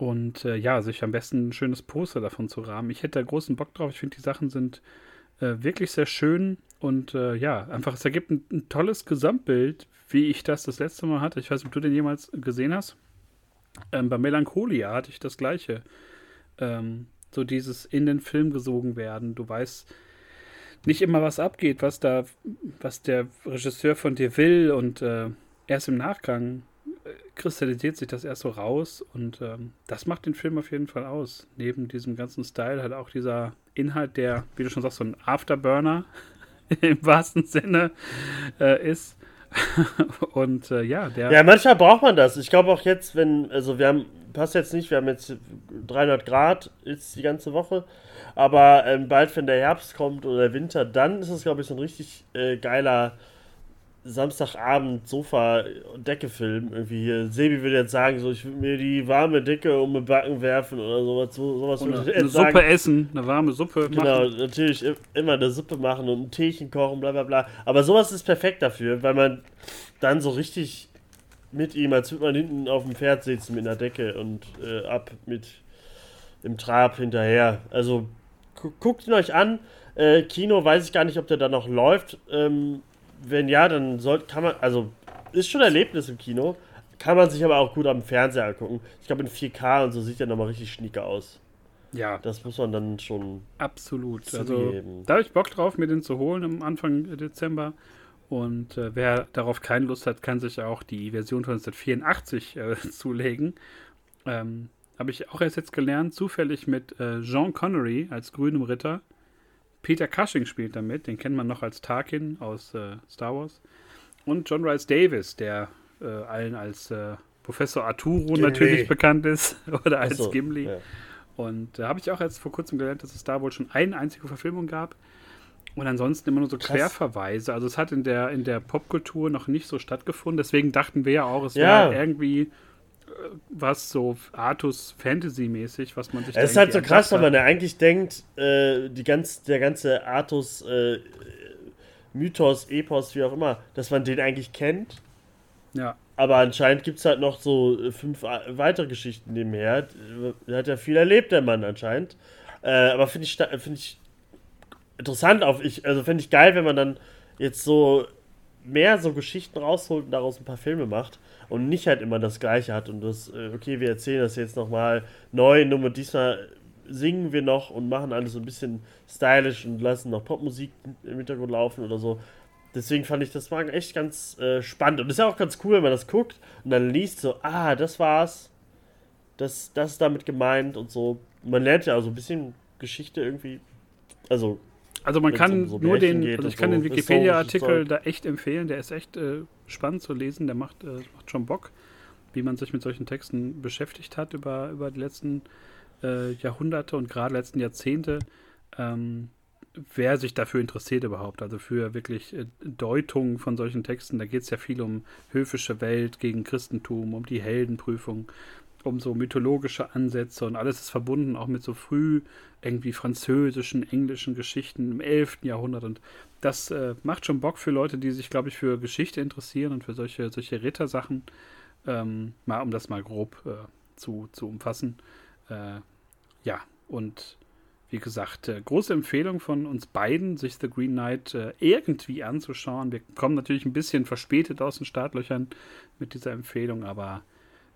Und äh, ja, sich am besten ein schönes Poster davon zu rahmen. Ich hätte da großen Bock drauf. Ich finde, die Sachen sind äh, wirklich sehr schön. Und äh, ja, einfach, es ergibt ein, ein, tolles Gesamtbild, wie ich das das letzte Mal hatte. Ich weiß nicht, ob du den jemals gesehen hast. Ähm, bei Melancholia hatte ich das gleiche. Ähm, so dieses in den Film gesogen werden. Du weißt nicht immer, was abgeht, was da, was der Regisseur von dir will und äh, erst im Nachgang kristallisiert sich das erst so raus und ähm, das macht den Film auf jeden Fall aus. Neben diesem ganzen Style hat auch dieser Inhalt, der, wie du schon sagst, so ein Afterburner im wahrsten Sinne äh, ist. und äh, ja, der. Ja, manchmal braucht man das. Ich glaube auch jetzt, wenn, also wir haben, passt jetzt nicht, wir haben jetzt 300 Grad jetzt die ganze Woche. Aber ähm, bald, wenn der Herbst kommt oder der Winter, dann ist es, glaube ich, so ein richtig äh, geiler Samstagabend Sofa-Decke-Film. Irgendwie hier. Sebi würde jetzt sagen, so, ich würde mir die warme Decke um den Backen werfen oder sowas. So, sowas oder eine sagen. Suppe essen, eine warme Suppe genau, machen. Genau, natürlich immer eine Suppe machen und ein Teechen kochen, bla bla bla. Aber sowas ist perfekt dafür, weil man dann so richtig mit ihm, als würde man hinten auf dem Pferd sitzen mit einer Decke und äh, ab mit im Trab hinterher. Also guckt ihn euch an. Äh, Kino weiß ich gar nicht, ob der da noch läuft. Ähm, wenn ja, dann soll, kann man, also ist schon ein Erlebnis im Kino. Kann man sich aber auch gut am Fernseher angucken. Ich glaube, in 4K und so sieht der nochmal richtig schnieke aus. Ja. Das muss man dann schon. Absolut. Also, da habe ich Bock drauf, mir den zu holen am Anfang Dezember. Und äh, wer darauf keine Lust hat, kann sich auch die Version von 1984 äh, zulegen. Ähm, habe ich auch erst jetzt gelernt, zufällig mit äh, Jean Connery als grünem Ritter. Peter Cushing spielt damit, den kennt man noch als Tarkin aus äh, Star Wars. Und John Rice Davis, der äh, allen als äh, Professor Arturo Gimli. natürlich bekannt ist oder als so, Gimli. Ja. Und da habe ich auch erst vor kurzem gelernt, dass es da wohl schon eine einzige Verfilmung gab. Und ansonsten immer nur so Krass. Querverweise. Also es hat in der, in der Popkultur noch nicht so stattgefunden. Deswegen dachten wir ja auch, es ja. wäre irgendwie was so Artus Fantasy-mäßig, was man sich Es ist halt so krass, weil man ja eigentlich denkt, äh, die ganz, der ganze Artus äh, Mythos, Epos, wie auch immer, dass man den eigentlich kennt. Ja. Aber anscheinend gibt es halt noch so fünf weitere Geschichten nebenher. Er hat ja viel erlebt, der Mann anscheinend. Äh, aber finde ich, find ich interessant, auf ich, also finde ich geil, wenn man dann jetzt so mehr so Geschichten rausholt und daraus ein paar Filme macht und nicht halt immer das Gleiche hat und das, äh, okay, wir erzählen das jetzt nochmal neu, nur diesmal singen wir noch und machen alles so ein bisschen stylisch und lassen noch Popmusik im Hintergrund laufen oder so. Deswegen fand ich das war echt ganz äh, spannend. Und ist ja auch ganz cool, wenn man das guckt und dann liest so, ah, das war's. Das, das ist damit gemeint und so. Man lernt ja so ein bisschen Geschichte irgendwie. Also also man kann so nur den, also ich kann so. den Wikipedia-Artikel da echt empfehlen, der ist echt äh, spannend zu lesen, der macht, äh, macht schon Bock, wie man sich mit solchen Texten beschäftigt hat über, über die letzten äh, Jahrhunderte und gerade letzten Jahrzehnte. Ähm, wer sich dafür interessiert überhaupt, also für wirklich äh, Deutungen von solchen Texten, da geht es ja viel um höfische Welt gegen Christentum, um die Heldenprüfung, um so mythologische Ansätze und alles ist verbunden auch mit so früh irgendwie französischen, englischen Geschichten im 11. Jahrhundert und das äh, macht schon Bock für Leute, die sich, glaube ich, für Geschichte interessieren und für solche, solche Rittersachen, ähm, mal, um das mal grob äh, zu, zu umfassen. Äh, ja, und wie gesagt, äh, große Empfehlung von uns beiden, sich The Green Knight äh, irgendwie anzuschauen. Wir kommen natürlich ein bisschen verspätet aus den Startlöchern mit dieser Empfehlung, aber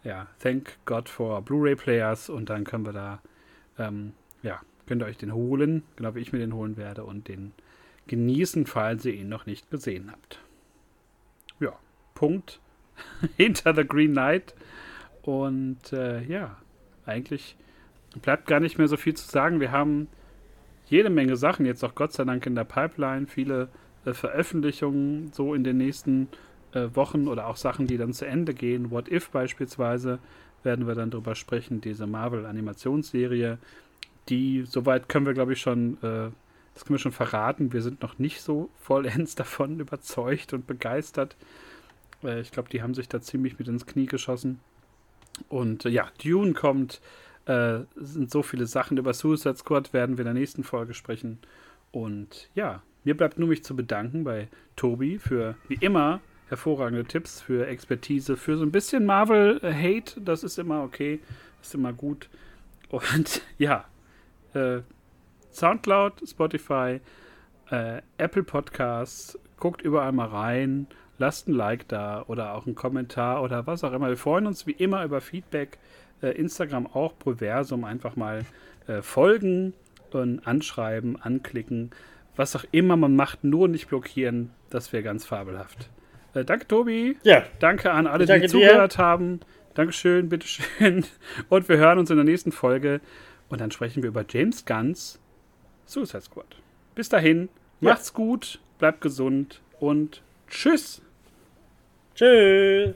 ja, thank God for Blu-ray-Players und dann können wir da, ähm, ja, könnt ihr euch den holen, genau wie ich mir den holen werde und den genießen, falls ihr ihn noch nicht gesehen habt. Ja, Punkt hinter The Green Knight und äh, ja, eigentlich bleibt gar nicht mehr so viel zu sagen. Wir haben jede Menge Sachen jetzt auch Gott sei Dank in der Pipeline, viele äh, Veröffentlichungen so in den nächsten äh, Wochen oder auch Sachen, die dann zu Ende gehen. What If beispielsweise werden wir dann drüber sprechen, diese Marvel-Animationsserie, die, soweit können wir glaube ich schon, äh, das können wir schon verraten, wir sind noch nicht so vollends davon überzeugt und begeistert. Äh, ich glaube, die haben sich da ziemlich mit ins Knie geschossen. Und äh, ja, Dune kommt äh, sind so viele Sachen. Über Suicide Squad werden wir in der nächsten Folge sprechen. Und ja, mir bleibt nur mich zu bedanken bei Tobi für wie immer hervorragende Tipps, für Expertise, für so ein bisschen Marvel-Hate. Das ist immer okay, ist immer gut. Und ja, äh, Soundcloud, Spotify, äh, Apple Podcasts, guckt überall mal rein, lasst ein Like da oder auch einen Kommentar oder was auch immer. Wir freuen uns wie immer über Feedback äh, Instagram auch Proversum einfach mal äh, folgen und anschreiben, anklicken. Was auch immer man macht, nur nicht blockieren. Das wäre ganz fabelhaft. Äh, danke, Tobi. Ja. Danke an alle, die zugehört haben. Dankeschön, bitteschön. Und wir hören uns in der nächsten Folge. Und dann sprechen wir über James Gunns Suicide Squad. Bis dahin, ja. macht's gut, bleibt gesund und tschüss. Tschüss.